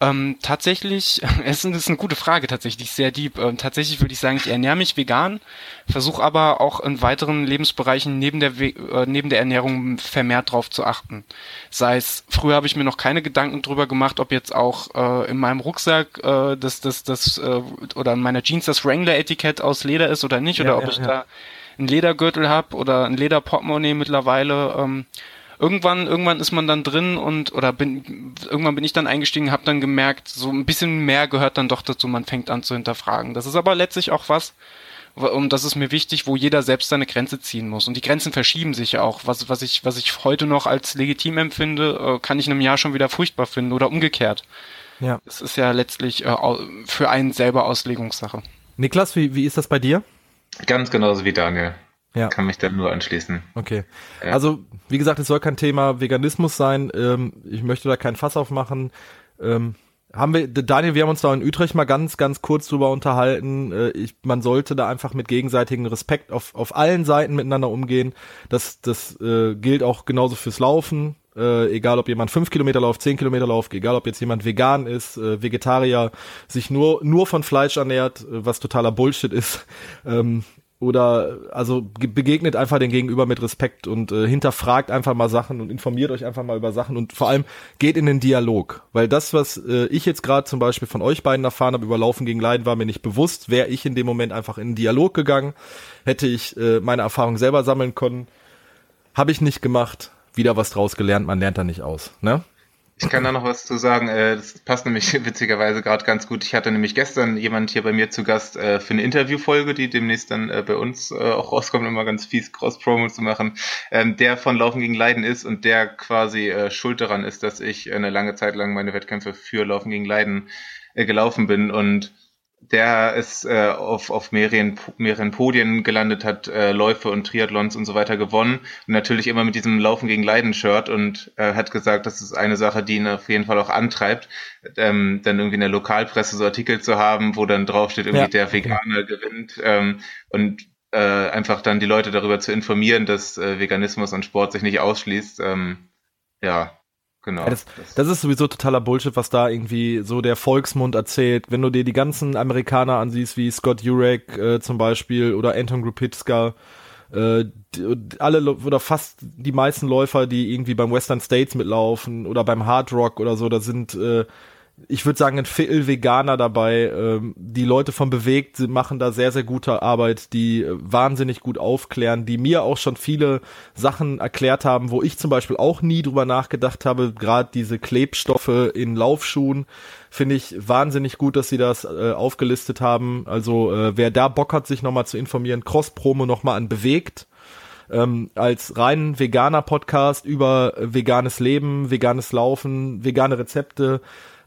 Ähm, tatsächlich, es ist eine gute Frage, tatsächlich sehr deep. Ähm, tatsächlich würde ich sagen, ich ernähre mich vegan, versuche aber auch in weiteren Lebensbereichen neben der, äh, neben der Ernährung vermehrt drauf zu achten. Sei es, früher habe ich mir noch keine Gedanken drüber gemacht, ob jetzt auch äh, in meinem Rucksack äh, das, das, das, äh, oder in meiner Jeans das Wrangler-Etikett aus Leder ist oder nicht, ja, oder ob ja, ich ja. da einen Ledergürtel habe oder ein Lederportemonnaie mittlerweile. Ähm, irgendwann, irgendwann ist man dann drin und oder bin irgendwann bin ich dann eingestiegen, habe dann gemerkt, so ein bisschen mehr gehört dann doch dazu. Man fängt an zu hinterfragen. Das ist aber letztlich auch was, und das ist mir wichtig, wo jeder selbst seine Grenze ziehen muss. Und die Grenzen verschieben sich ja auch. Was, was, ich, was ich heute noch als legitim empfinde, äh, kann ich in einem Jahr schon wieder furchtbar finden oder umgekehrt. Ja. Es ist ja letztlich äh, für einen selber Auslegungssache. Niklas, wie, wie ist das bei dir? Ganz genauso wie Daniel. Ja. Kann mich da nur anschließen. Okay. Ja. Also, wie gesagt, es soll kein Thema Veganismus sein. Ähm, ich möchte da kein Fass aufmachen. Ähm, haben wir, Daniel, wir haben uns da in Utrecht mal ganz, ganz kurz drüber unterhalten. Äh, ich, man sollte da einfach mit gegenseitigem Respekt auf, auf allen Seiten miteinander umgehen. Das, das äh, gilt auch genauso fürs Laufen. Äh, egal ob jemand fünf Kilometer läuft, zehn Kilometer läuft, egal ob jetzt jemand vegan ist, äh, Vegetarier, sich nur, nur von Fleisch ernährt, äh, was totaler Bullshit ist. Ähm, oder also begegnet einfach den Gegenüber mit Respekt und äh, hinterfragt einfach mal Sachen und informiert euch einfach mal über Sachen und vor allem geht in den Dialog, weil das, was äh, ich jetzt gerade zum Beispiel von euch beiden erfahren habe über Laufen gegen Leiden, war mir nicht bewusst. Wäre ich in dem Moment einfach in den Dialog gegangen, hätte ich äh, meine Erfahrung selber sammeln können, habe ich nicht gemacht. Wieder was draus gelernt, man lernt da nicht aus, ne? Ich kann da noch was zu sagen. Äh, das passt nämlich witzigerweise gerade ganz gut. Ich hatte nämlich gestern jemand hier bei mir zu Gast äh, für eine Interviewfolge, die demnächst dann äh, bei uns auch rauskommt, um mal ganz fies Cross-Promo zu machen, ähm, der von Laufen gegen Leiden ist und der quasi schuld daran ist, dass ich eine lange Zeit lang meine Wettkämpfe für Laufen gegen Leiden gelaufen bin und der ist äh, auf, auf mehreren, mehreren Podien gelandet hat, äh, Läufe und Triathlons und so weiter gewonnen. Und natürlich immer mit diesem Laufen gegen Leiden-Shirt und äh, hat gesagt, das ist eine Sache, die ihn auf jeden Fall auch antreibt, ähm, dann irgendwie in der Lokalpresse so Artikel zu haben, wo dann draufsteht, irgendwie ja. der Veganer gewinnt ähm, und äh, einfach dann die Leute darüber zu informieren, dass äh, Veganismus und Sport sich nicht ausschließt. Ähm, ja, Genau. Ja, das, das, ist sowieso totaler Bullshit, was da irgendwie so der Volksmund erzählt. Wenn du dir die ganzen Amerikaner ansiehst, wie Scott Jurek äh, zum Beispiel oder Anton Grupitska, äh, alle oder fast die meisten Läufer, die irgendwie beim Western States mitlaufen oder beim Hard Rock oder so, da sind äh, ich würde sagen, ein Viertel Veganer dabei. Ähm, die Leute von Bewegt machen da sehr, sehr gute Arbeit, die äh, wahnsinnig gut aufklären, die mir auch schon viele Sachen erklärt haben, wo ich zum Beispiel auch nie drüber nachgedacht habe. Gerade diese Klebstoffe in Laufschuhen finde ich wahnsinnig gut, dass sie das äh, aufgelistet haben. Also äh, wer da Bock hat, sich nochmal zu informieren, Cross-Promo nochmal an Bewegt. Ähm, als rein veganer Podcast über veganes Leben, veganes Laufen, vegane Rezepte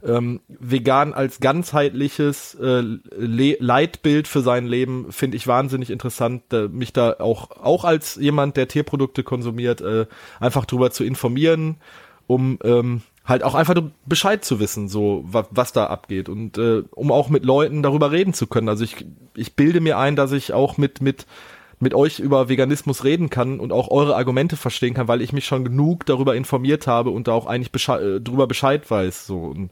ähm, vegan als ganzheitliches äh, Leitbild für sein Leben finde ich wahnsinnig interessant, äh, mich da auch auch als jemand, der Tierprodukte konsumiert, äh, einfach drüber zu informieren, um ähm, halt auch einfach Bescheid zu wissen, so was, was da abgeht und äh, um auch mit Leuten darüber reden zu können. Also ich ich bilde mir ein, dass ich auch mit mit mit euch über Veganismus reden kann und auch eure Argumente verstehen kann, weil ich mich schon genug darüber informiert habe und da auch eigentlich Bescheid, äh, drüber Bescheid weiß. So und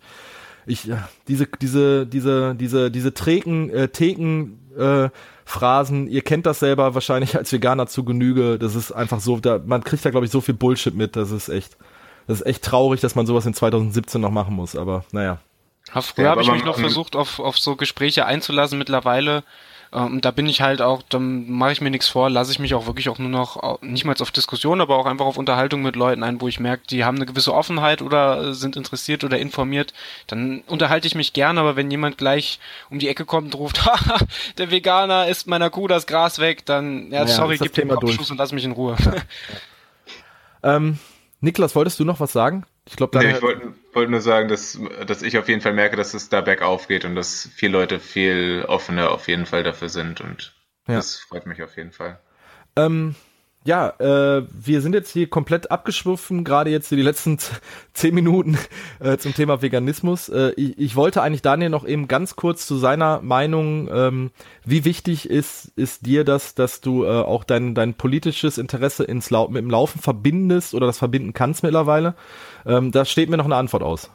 ich diese diese diese diese diese trägen äh, Theken äh, Phrasen, ihr kennt das selber wahrscheinlich als Veganer zu Genüge. Das ist einfach so, da man kriegt da glaube ich so viel Bullshit mit. Das ist echt das ist echt traurig, dass man sowas in 2017 noch machen muss. Aber naja. Ja, früher ja, habe ich mich noch versucht, auf, auf so Gespräche einzulassen. Mittlerweile ähm, da bin ich halt auch, dann mache ich mir nichts vor, lasse ich mich auch wirklich auch nur noch, nicht mal auf Diskussion, aber auch einfach auf Unterhaltung mit Leuten ein, wo ich merke, die haben eine gewisse Offenheit oder sind interessiert oder informiert. Dann unterhalte ich mich gern, aber wenn jemand gleich um die Ecke kommt und ruft, haha, der Veganer isst meiner Kuh das Gras weg, dann, ja, naja, sorry, gib den Kopfschuss und lass mich in Ruhe. Ja. ähm, Niklas, wolltest du noch was sagen? Ich glaube, nee, ich wollte wollt nur sagen, dass, dass ich auf jeden Fall merke, dass es da bergauf geht und dass viele Leute viel offener auf jeden Fall dafür sind und ja. das freut mich auf jeden Fall. Ähm, ja, äh, wir sind jetzt hier komplett abgeschwiffen, gerade jetzt die letzten zehn Minuten äh, zum Thema Veganismus. Äh, ich, ich, wollte eigentlich Daniel noch eben ganz kurz zu seiner Meinung, ähm, wie wichtig ist, ist dir das, dass du äh, auch dein, dein politisches Interesse ins Lau mit dem Laufen verbindest oder das verbinden kannst mittlerweile? Ähm, da steht mir noch eine Antwort aus.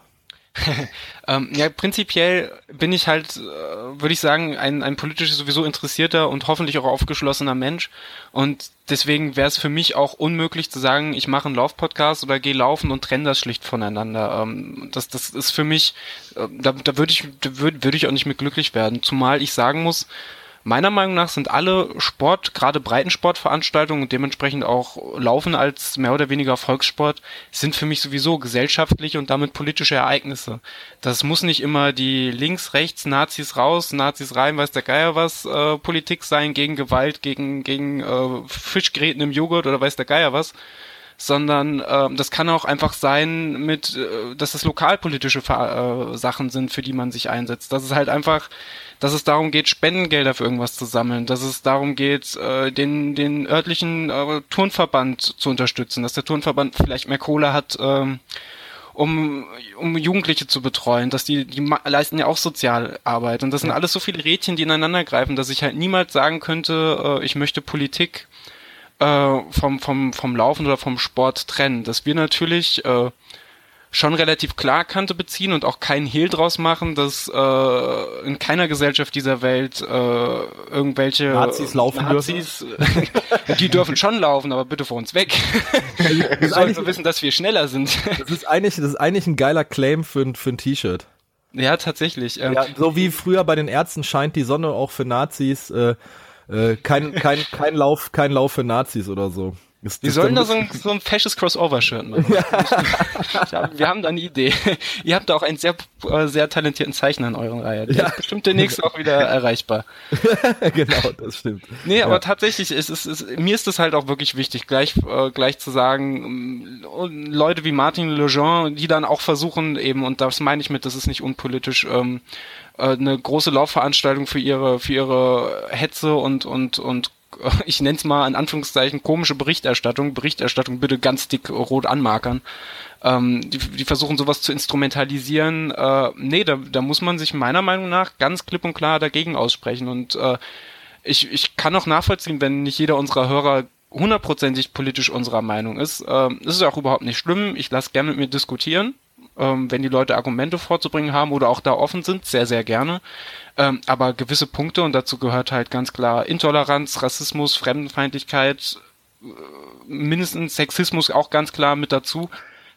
ähm, ja, prinzipiell bin ich halt, äh, würde ich sagen, ein, ein politisch sowieso interessierter und hoffentlich auch aufgeschlossener Mensch. Und deswegen wäre es für mich auch unmöglich zu sagen, ich mache einen Laufpodcast oder gehe laufen und trenne das schlicht voneinander. Ähm, das, das ist für mich, äh, da, da würde ich, da würd ich auch nicht mit glücklich werden. Zumal ich sagen muss, Meiner Meinung nach sind alle Sport, gerade Breitensportveranstaltungen und dementsprechend auch Laufen als mehr oder weniger Volkssport, sind für mich sowieso gesellschaftliche und damit politische Ereignisse. Das muss nicht immer die links, rechts, Nazis raus, Nazis rein, weiß der Geier was, äh, Politik sein gegen Gewalt, gegen, gegen äh, Fischgräten im Joghurt oder weiß der Geier was sondern äh, das kann auch einfach sein mit, äh, dass es lokalpolitische äh, Sachen sind, für die man sich einsetzt. Das ist halt einfach dass es darum geht, Spendengelder für irgendwas zu sammeln, dass es darum geht, äh, den, den örtlichen äh, Turnverband zu unterstützen, dass der Turnverband vielleicht mehr Kohle hat, ähm, um, um Jugendliche zu betreuen, dass die, die leisten ja auch Sozialarbeit. Und das sind alles so viele Rädchen, die ineinander greifen, dass ich halt niemals sagen könnte, äh, ich möchte Politik äh, vom, vom, vom Laufen oder vom Sport trennen. Dass wir natürlich äh, schon relativ klar Kante beziehen und auch keinen Hehl draus machen, dass äh, in keiner Gesellschaft dieser Welt äh, irgendwelche Nazis laufen Nazis, dürfen. die dürfen schon laufen, aber bitte vor uns weg. wir sollten wissen, dass wir schneller sind. das ist eigentlich, das ist eigentlich ein geiler Claim für, für ein T-Shirt. Ja, tatsächlich. Ähm, ja, so wie früher bei den Ärzten scheint die Sonne auch für Nazis. Äh, äh, kein, kein, kein Lauf, kein Lauf für Nazis oder so. Ist wir sollen da so ein, so ein fesches Crossover-Shirt machen. Ja. wir haben da eine Idee. Ihr habt da auch einen sehr, äh, sehr talentierten Zeichner in euren Reihe. Der ja. ist bestimmt demnächst auch wieder erreichbar. genau, das stimmt. Nee, aber ja. tatsächlich ist es, ist, mir ist es halt auch wirklich wichtig, gleich, äh, gleich zu sagen, ähm, Leute wie Martin Lejean, die dann auch versuchen eben, und das meine ich mit, das ist nicht unpolitisch, ähm, äh, eine große Laufveranstaltung für ihre, für ihre Hetze und, und, und ich nenne es mal in Anführungszeichen komische Berichterstattung, Berichterstattung bitte ganz dick rot anmarkern. Ähm, die, die versuchen sowas zu instrumentalisieren. Äh, nee, da, da muss man sich meiner Meinung nach ganz klipp und klar dagegen aussprechen. Und äh, ich, ich kann auch nachvollziehen, wenn nicht jeder unserer Hörer hundertprozentig politisch unserer Meinung ist. Äh, das ist auch überhaupt nicht schlimm. Ich lasse gerne mit mir diskutieren ähm, wenn die Leute Argumente vorzubringen haben oder auch da offen sind, sehr, sehr gerne. Ähm, aber gewisse Punkte, und dazu gehört halt ganz klar Intoleranz, Rassismus, Fremdenfeindlichkeit, äh, mindestens Sexismus auch ganz klar mit dazu.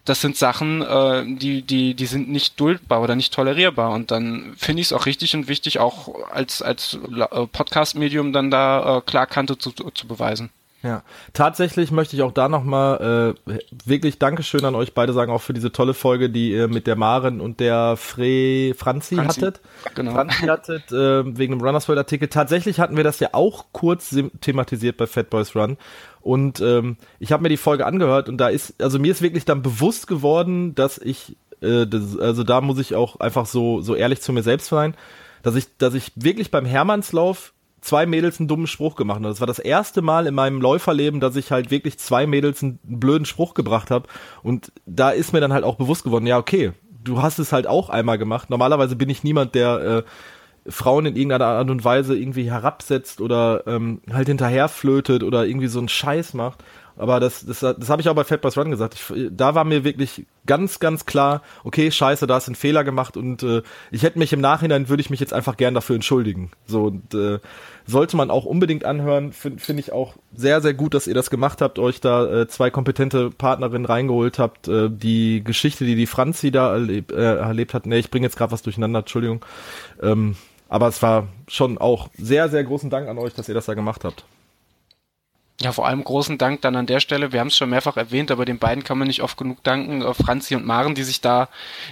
Das sind Sachen, äh, die, die, die sind nicht duldbar oder nicht tolerierbar. Und dann finde ich es auch richtig und wichtig, auch als, als äh, Podcast-Medium dann da äh, klar Kante zu, zu beweisen. Ja, tatsächlich möchte ich auch da nochmal äh, wirklich Dankeschön an euch beide sagen, auch für diese tolle Folge, die ihr mit der Maren und der Fre Franzi, Franzi hattet. Genau. Franzi hattet, äh, wegen dem Runners World Artikel. Tatsächlich hatten wir das ja auch kurz thematisiert bei Fat Boys Run. Und ähm, ich habe mir die Folge angehört und da ist, also mir ist wirklich dann bewusst geworden, dass ich äh, das, also da muss ich auch einfach so, so ehrlich zu mir selbst sein, dass ich, dass ich wirklich beim Hermannslauf zwei Mädels einen dummen Spruch gemacht habe. Das war das erste Mal in meinem Läuferleben, dass ich halt wirklich zwei Mädels einen blöden Spruch gebracht habe. Und da ist mir dann halt auch bewusst geworden, ja, okay, du hast es halt auch einmal gemacht. Normalerweise bin ich niemand, der äh, Frauen in irgendeiner Art und Weise irgendwie herabsetzt oder ähm, halt hinterherflötet oder irgendwie so einen Scheiß macht. Aber das, das, das habe ich auch bei Fat Run gesagt. Ich, da war mir wirklich ganz, ganz klar, okay, scheiße, da du einen Fehler gemacht und äh, ich hätte mich im Nachhinein, würde ich mich jetzt einfach gern dafür entschuldigen. So, und äh, sollte man auch unbedingt anhören. Finde find ich auch sehr, sehr gut, dass ihr das gemacht habt, euch da äh, zwei kompetente Partnerinnen reingeholt habt. Äh, die Geschichte, die die Franzi da erleb, äh, erlebt hat, ne, ich bringe jetzt gerade was durcheinander, Entschuldigung. Ähm, aber es war schon auch sehr, sehr großen Dank an euch, dass ihr das da gemacht habt. Ja, vor allem großen Dank dann an der Stelle. Wir haben es schon mehrfach erwähnt, aber den beiden kann man nicht oft genug danken. Äh, Franzi und Maren, die sich da,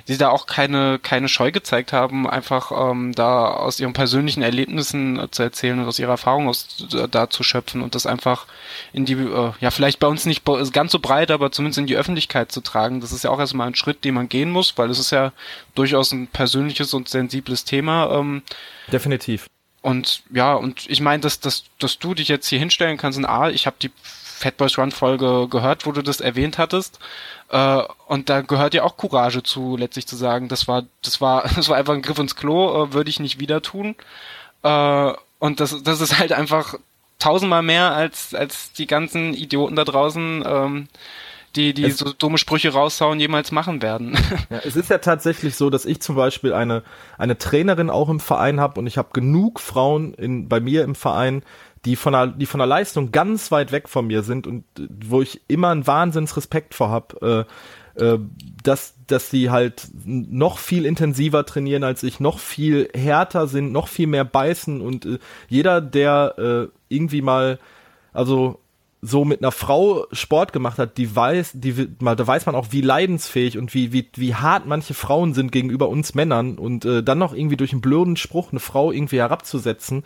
die da auch keine keine Scheu gezeigt haben, einfach ähm, da aus ihren persönlichen Erlebnissen äh, zu erzählen und aus ihrer Erfahrung aus äh, da zu schöpfen und das einfach in die, äh, ja vielleicht bei uns nicht ganz so breit, aber zumindest in die Öffentlichkeit zu tragen. Das ist ja auch erstmal ein Schritt, den man gehen muss, weil es ist ja durchaus ein persönliches und sensibles Thema. Ähm, Definitiv. Und ja, und ich meine, dass, dass, dass du dich jetzt hier hinstellen kannst und A, ich habe die Fat Boys Run Folge gehört, wo du das erwähnt hattest. Äh, und da gehört ja auch Courage zu, letztlich zu sagen, das war, das war, das war einfach ein Griff ins Klo, äh, würde ich nicht wieder tun. Äh, und das, das ist halt einfach tausendmal mehr als, als die ganzen Idioten da draußen, ähm, die, die es, so dumme Sprüche raushauen, jemals machen werden. Ja, es ist ja tatsächlich so, dass ich zum Beispiel eine, eine Trainerin auch im Verein habe und ich habe genug Frauen in, bei mir im Verein, die von der, die von der Leistung ganz weit weg von mir sind und äh, wo ich immer einen Wahnsinnsrespekt vor habe, äh, äh, dass, dass die halt noch viel intensiver trainieren als ich, noch viel härter sind, noch viel mehr beißen und äh, jeder, der äh, irgendwie mal, also so mit einer Frau Sport gemacht hat, die weiß, die da weiß man auch, wie leidensfähig und wie wie wie hart manche Frauen sind gegenüber uns Männern und äh, dann noch irgendwie durch einen blöden Spruch eine Frau irgendwie herabzusetzen.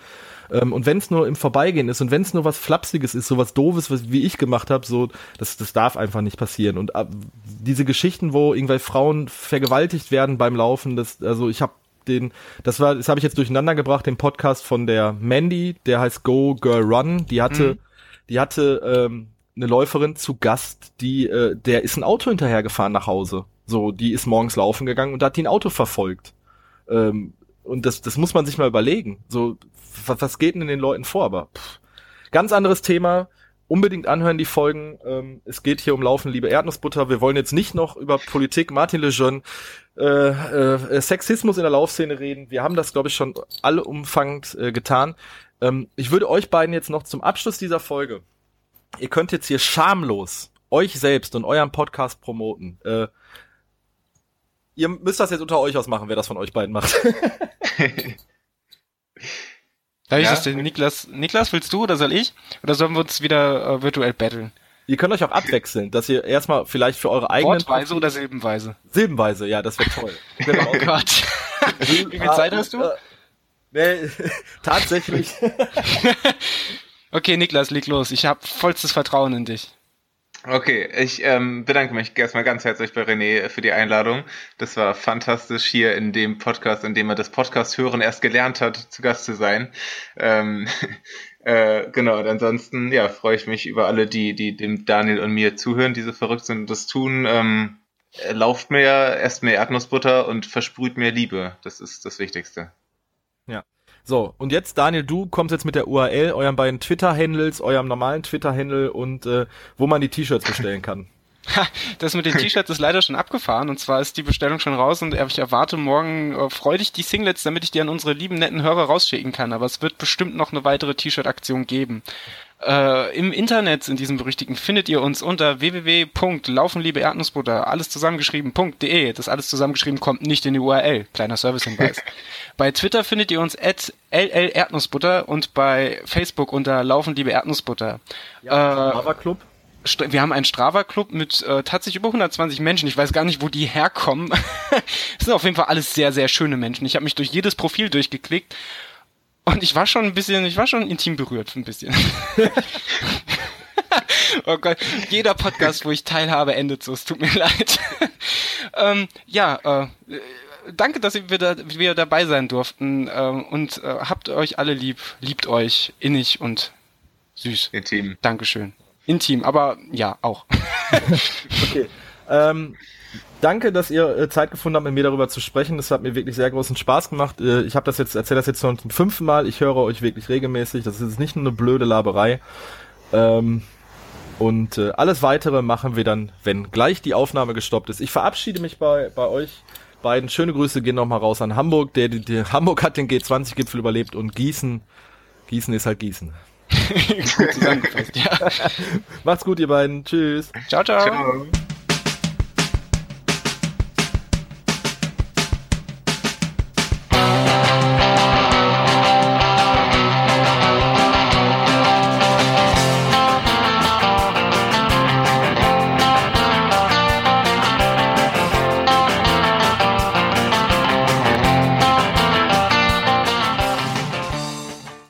Ähm, und wenn es nur im Vorbeigehen ist und wenn es nur was flapsiges ist, so was doofes, was, wie ich gemacht habe, so das das darf einfach nicht passieren. Und äh, diese Geschichten, wo irgendwelche Frauen vergewaltigt werden beim Laufen, das also ich habe den, das war, das habe ich jetzt durcheinander gebracht, den Podcast von der Mandy, der heißt Go Girl Run, die hatte mhm die hatte ähm, eine Läuferin zu Gast, die, äh, der ist ein Auto hinterhergefahren nach Hause. So, die ist morgens laufen gegangen und da hat die ein Auto verfolgt. Ähm, und das, das muss man sich mal überlegen. So, was, was geht denn den Leuten vor? Aber pff, ganz anderes Thema. Unbedingt anhören die Folgen. Ähm, es geht hier um Laufen, liebe Erdnussbutter. Wir wollen jetzt nicht noch über Politik, Martin Lejeune, äh, äh, Sexismus in der Laufszene reden. Wir haben das, glaube ich, schon alle umfangend äh, getan. Ähm, ich würde euch beiden jetzt noch zum Abschluss dieser Folge, ihr könnt jetzt hier schamlos euch selbst und euren Podcast promoten. Äh, ihr müsst das jetzt unter euch ausmachen, wer das von euch beiden macht. Darf ich ja? das denn, Niklas? Niklas, willst du oder soll ich? Oder sollen wir uns wieder äh, virtuell battlen? Ihr könnt euch auch abwechseln, dass ihr erstmal vielleicht für eure eigenen... Wortweise oder Silbenweise? Silbenweise, ja, das wäre toll. Genau. oh Gott. Wie viel Zeit hast du? Äh, Nee, tatsächlich. okay, Niklas, leg los. Ich habe vollstes Vertrauen in dich. Okay, ich ähm, bedanke mich erstmal ganz herzlich bei René für die Einladung. Das war fantastisch hier in dem Podcast, in dem er das Podcast hören erst gelernt hat, zu Gast zu sein. Ähm, äh, genau, und ansonsten ja, freue ich mich über alle, die, die dem Daniel und mir zuhören, die so verrückt sind und das tun. Ähm, lauft mehr, esst mehr Erdnussbutter und versprüht mehr Liebe. Das ist das Wichtigste. Ja. So, und jetzt, Daniel, du kommst jetzt mit der URL, euren beiden Twitter-Handles, eurem normalen Twitter-Handle und äh, wo man die T-Shirts bestellen kann. das mit den T-Shirts ist leider schon abgefahren und zwar ist die Bestellung schon raus und ich erwarte morgen äh, freudig die Singlets, damit ich die an unsere lieben netten Hörer rausschicken kann. Aber es wird bestimmt noch eine weitere T-Shirt-Aktion geben. Äh, Im Internet, in diesem berüchtigten, findet ihr uns unter www.laufenliebe Erdnussbutter, alles zusammengeschrieben.de. Das alles zusammengeschrieben kommt nicht in die URL. Kleiner Servicehinweis. bei Twitter findet ihr uns at LL Erdnussbutter und bei Facebook unter Laufenliebe Erdnussbutter. Ja, äh, Club wir haben einen Strava-Club mit äh, tatsächlich über 120 Menschen. Ich weiß gar nicht, wo die herkommen. Es sind auf jeden Fall alles sehr, sehr schöne Menschen. Ich habe mich durch jedes Profil durchgeklickt und ich war schon ein bisschen, ich war schon intim berührt, ein bisschen. oh Gott, jeder Podcast, wo ich teilhabe, endet so. Es tut mir leid. Ähm, ja, äh, danke, dass wir, da, wir dabei sein durften äh, und äh, habt euch alle lieb, liebt euch innig und süß. Intim. Dankeschön. Intim, aber ja, auch. okay. Ähm, danke, dass ihr äh, Zeit gefunden habt, mit mir darüber zu sprechen. Das hat mir wirklich sehr großen Spaß gemacht. Äh, ich habe das jetzt, erzähle das jetzt schon zum fünften Mal. Ich höre euch wirklich regelmäßig. Das ist nicht nur eine blöde Laberei. Ähm, und äh, alles weitere machen wir dann, wenn gleich die Aufnahme gestoppt ist. Ich verabschiede mich bei, bei euch beiden. Schöne Grüße gehen nochmal raus an Hamburg. Der, der, der Hamburg hat den G20-Gipfel überlebt und Gießen, Gießen ist halt Gießen. gut zusammengefasst, ja. Macht's gut, ihr beiden. Tschüss. ciao. ciao. ciao.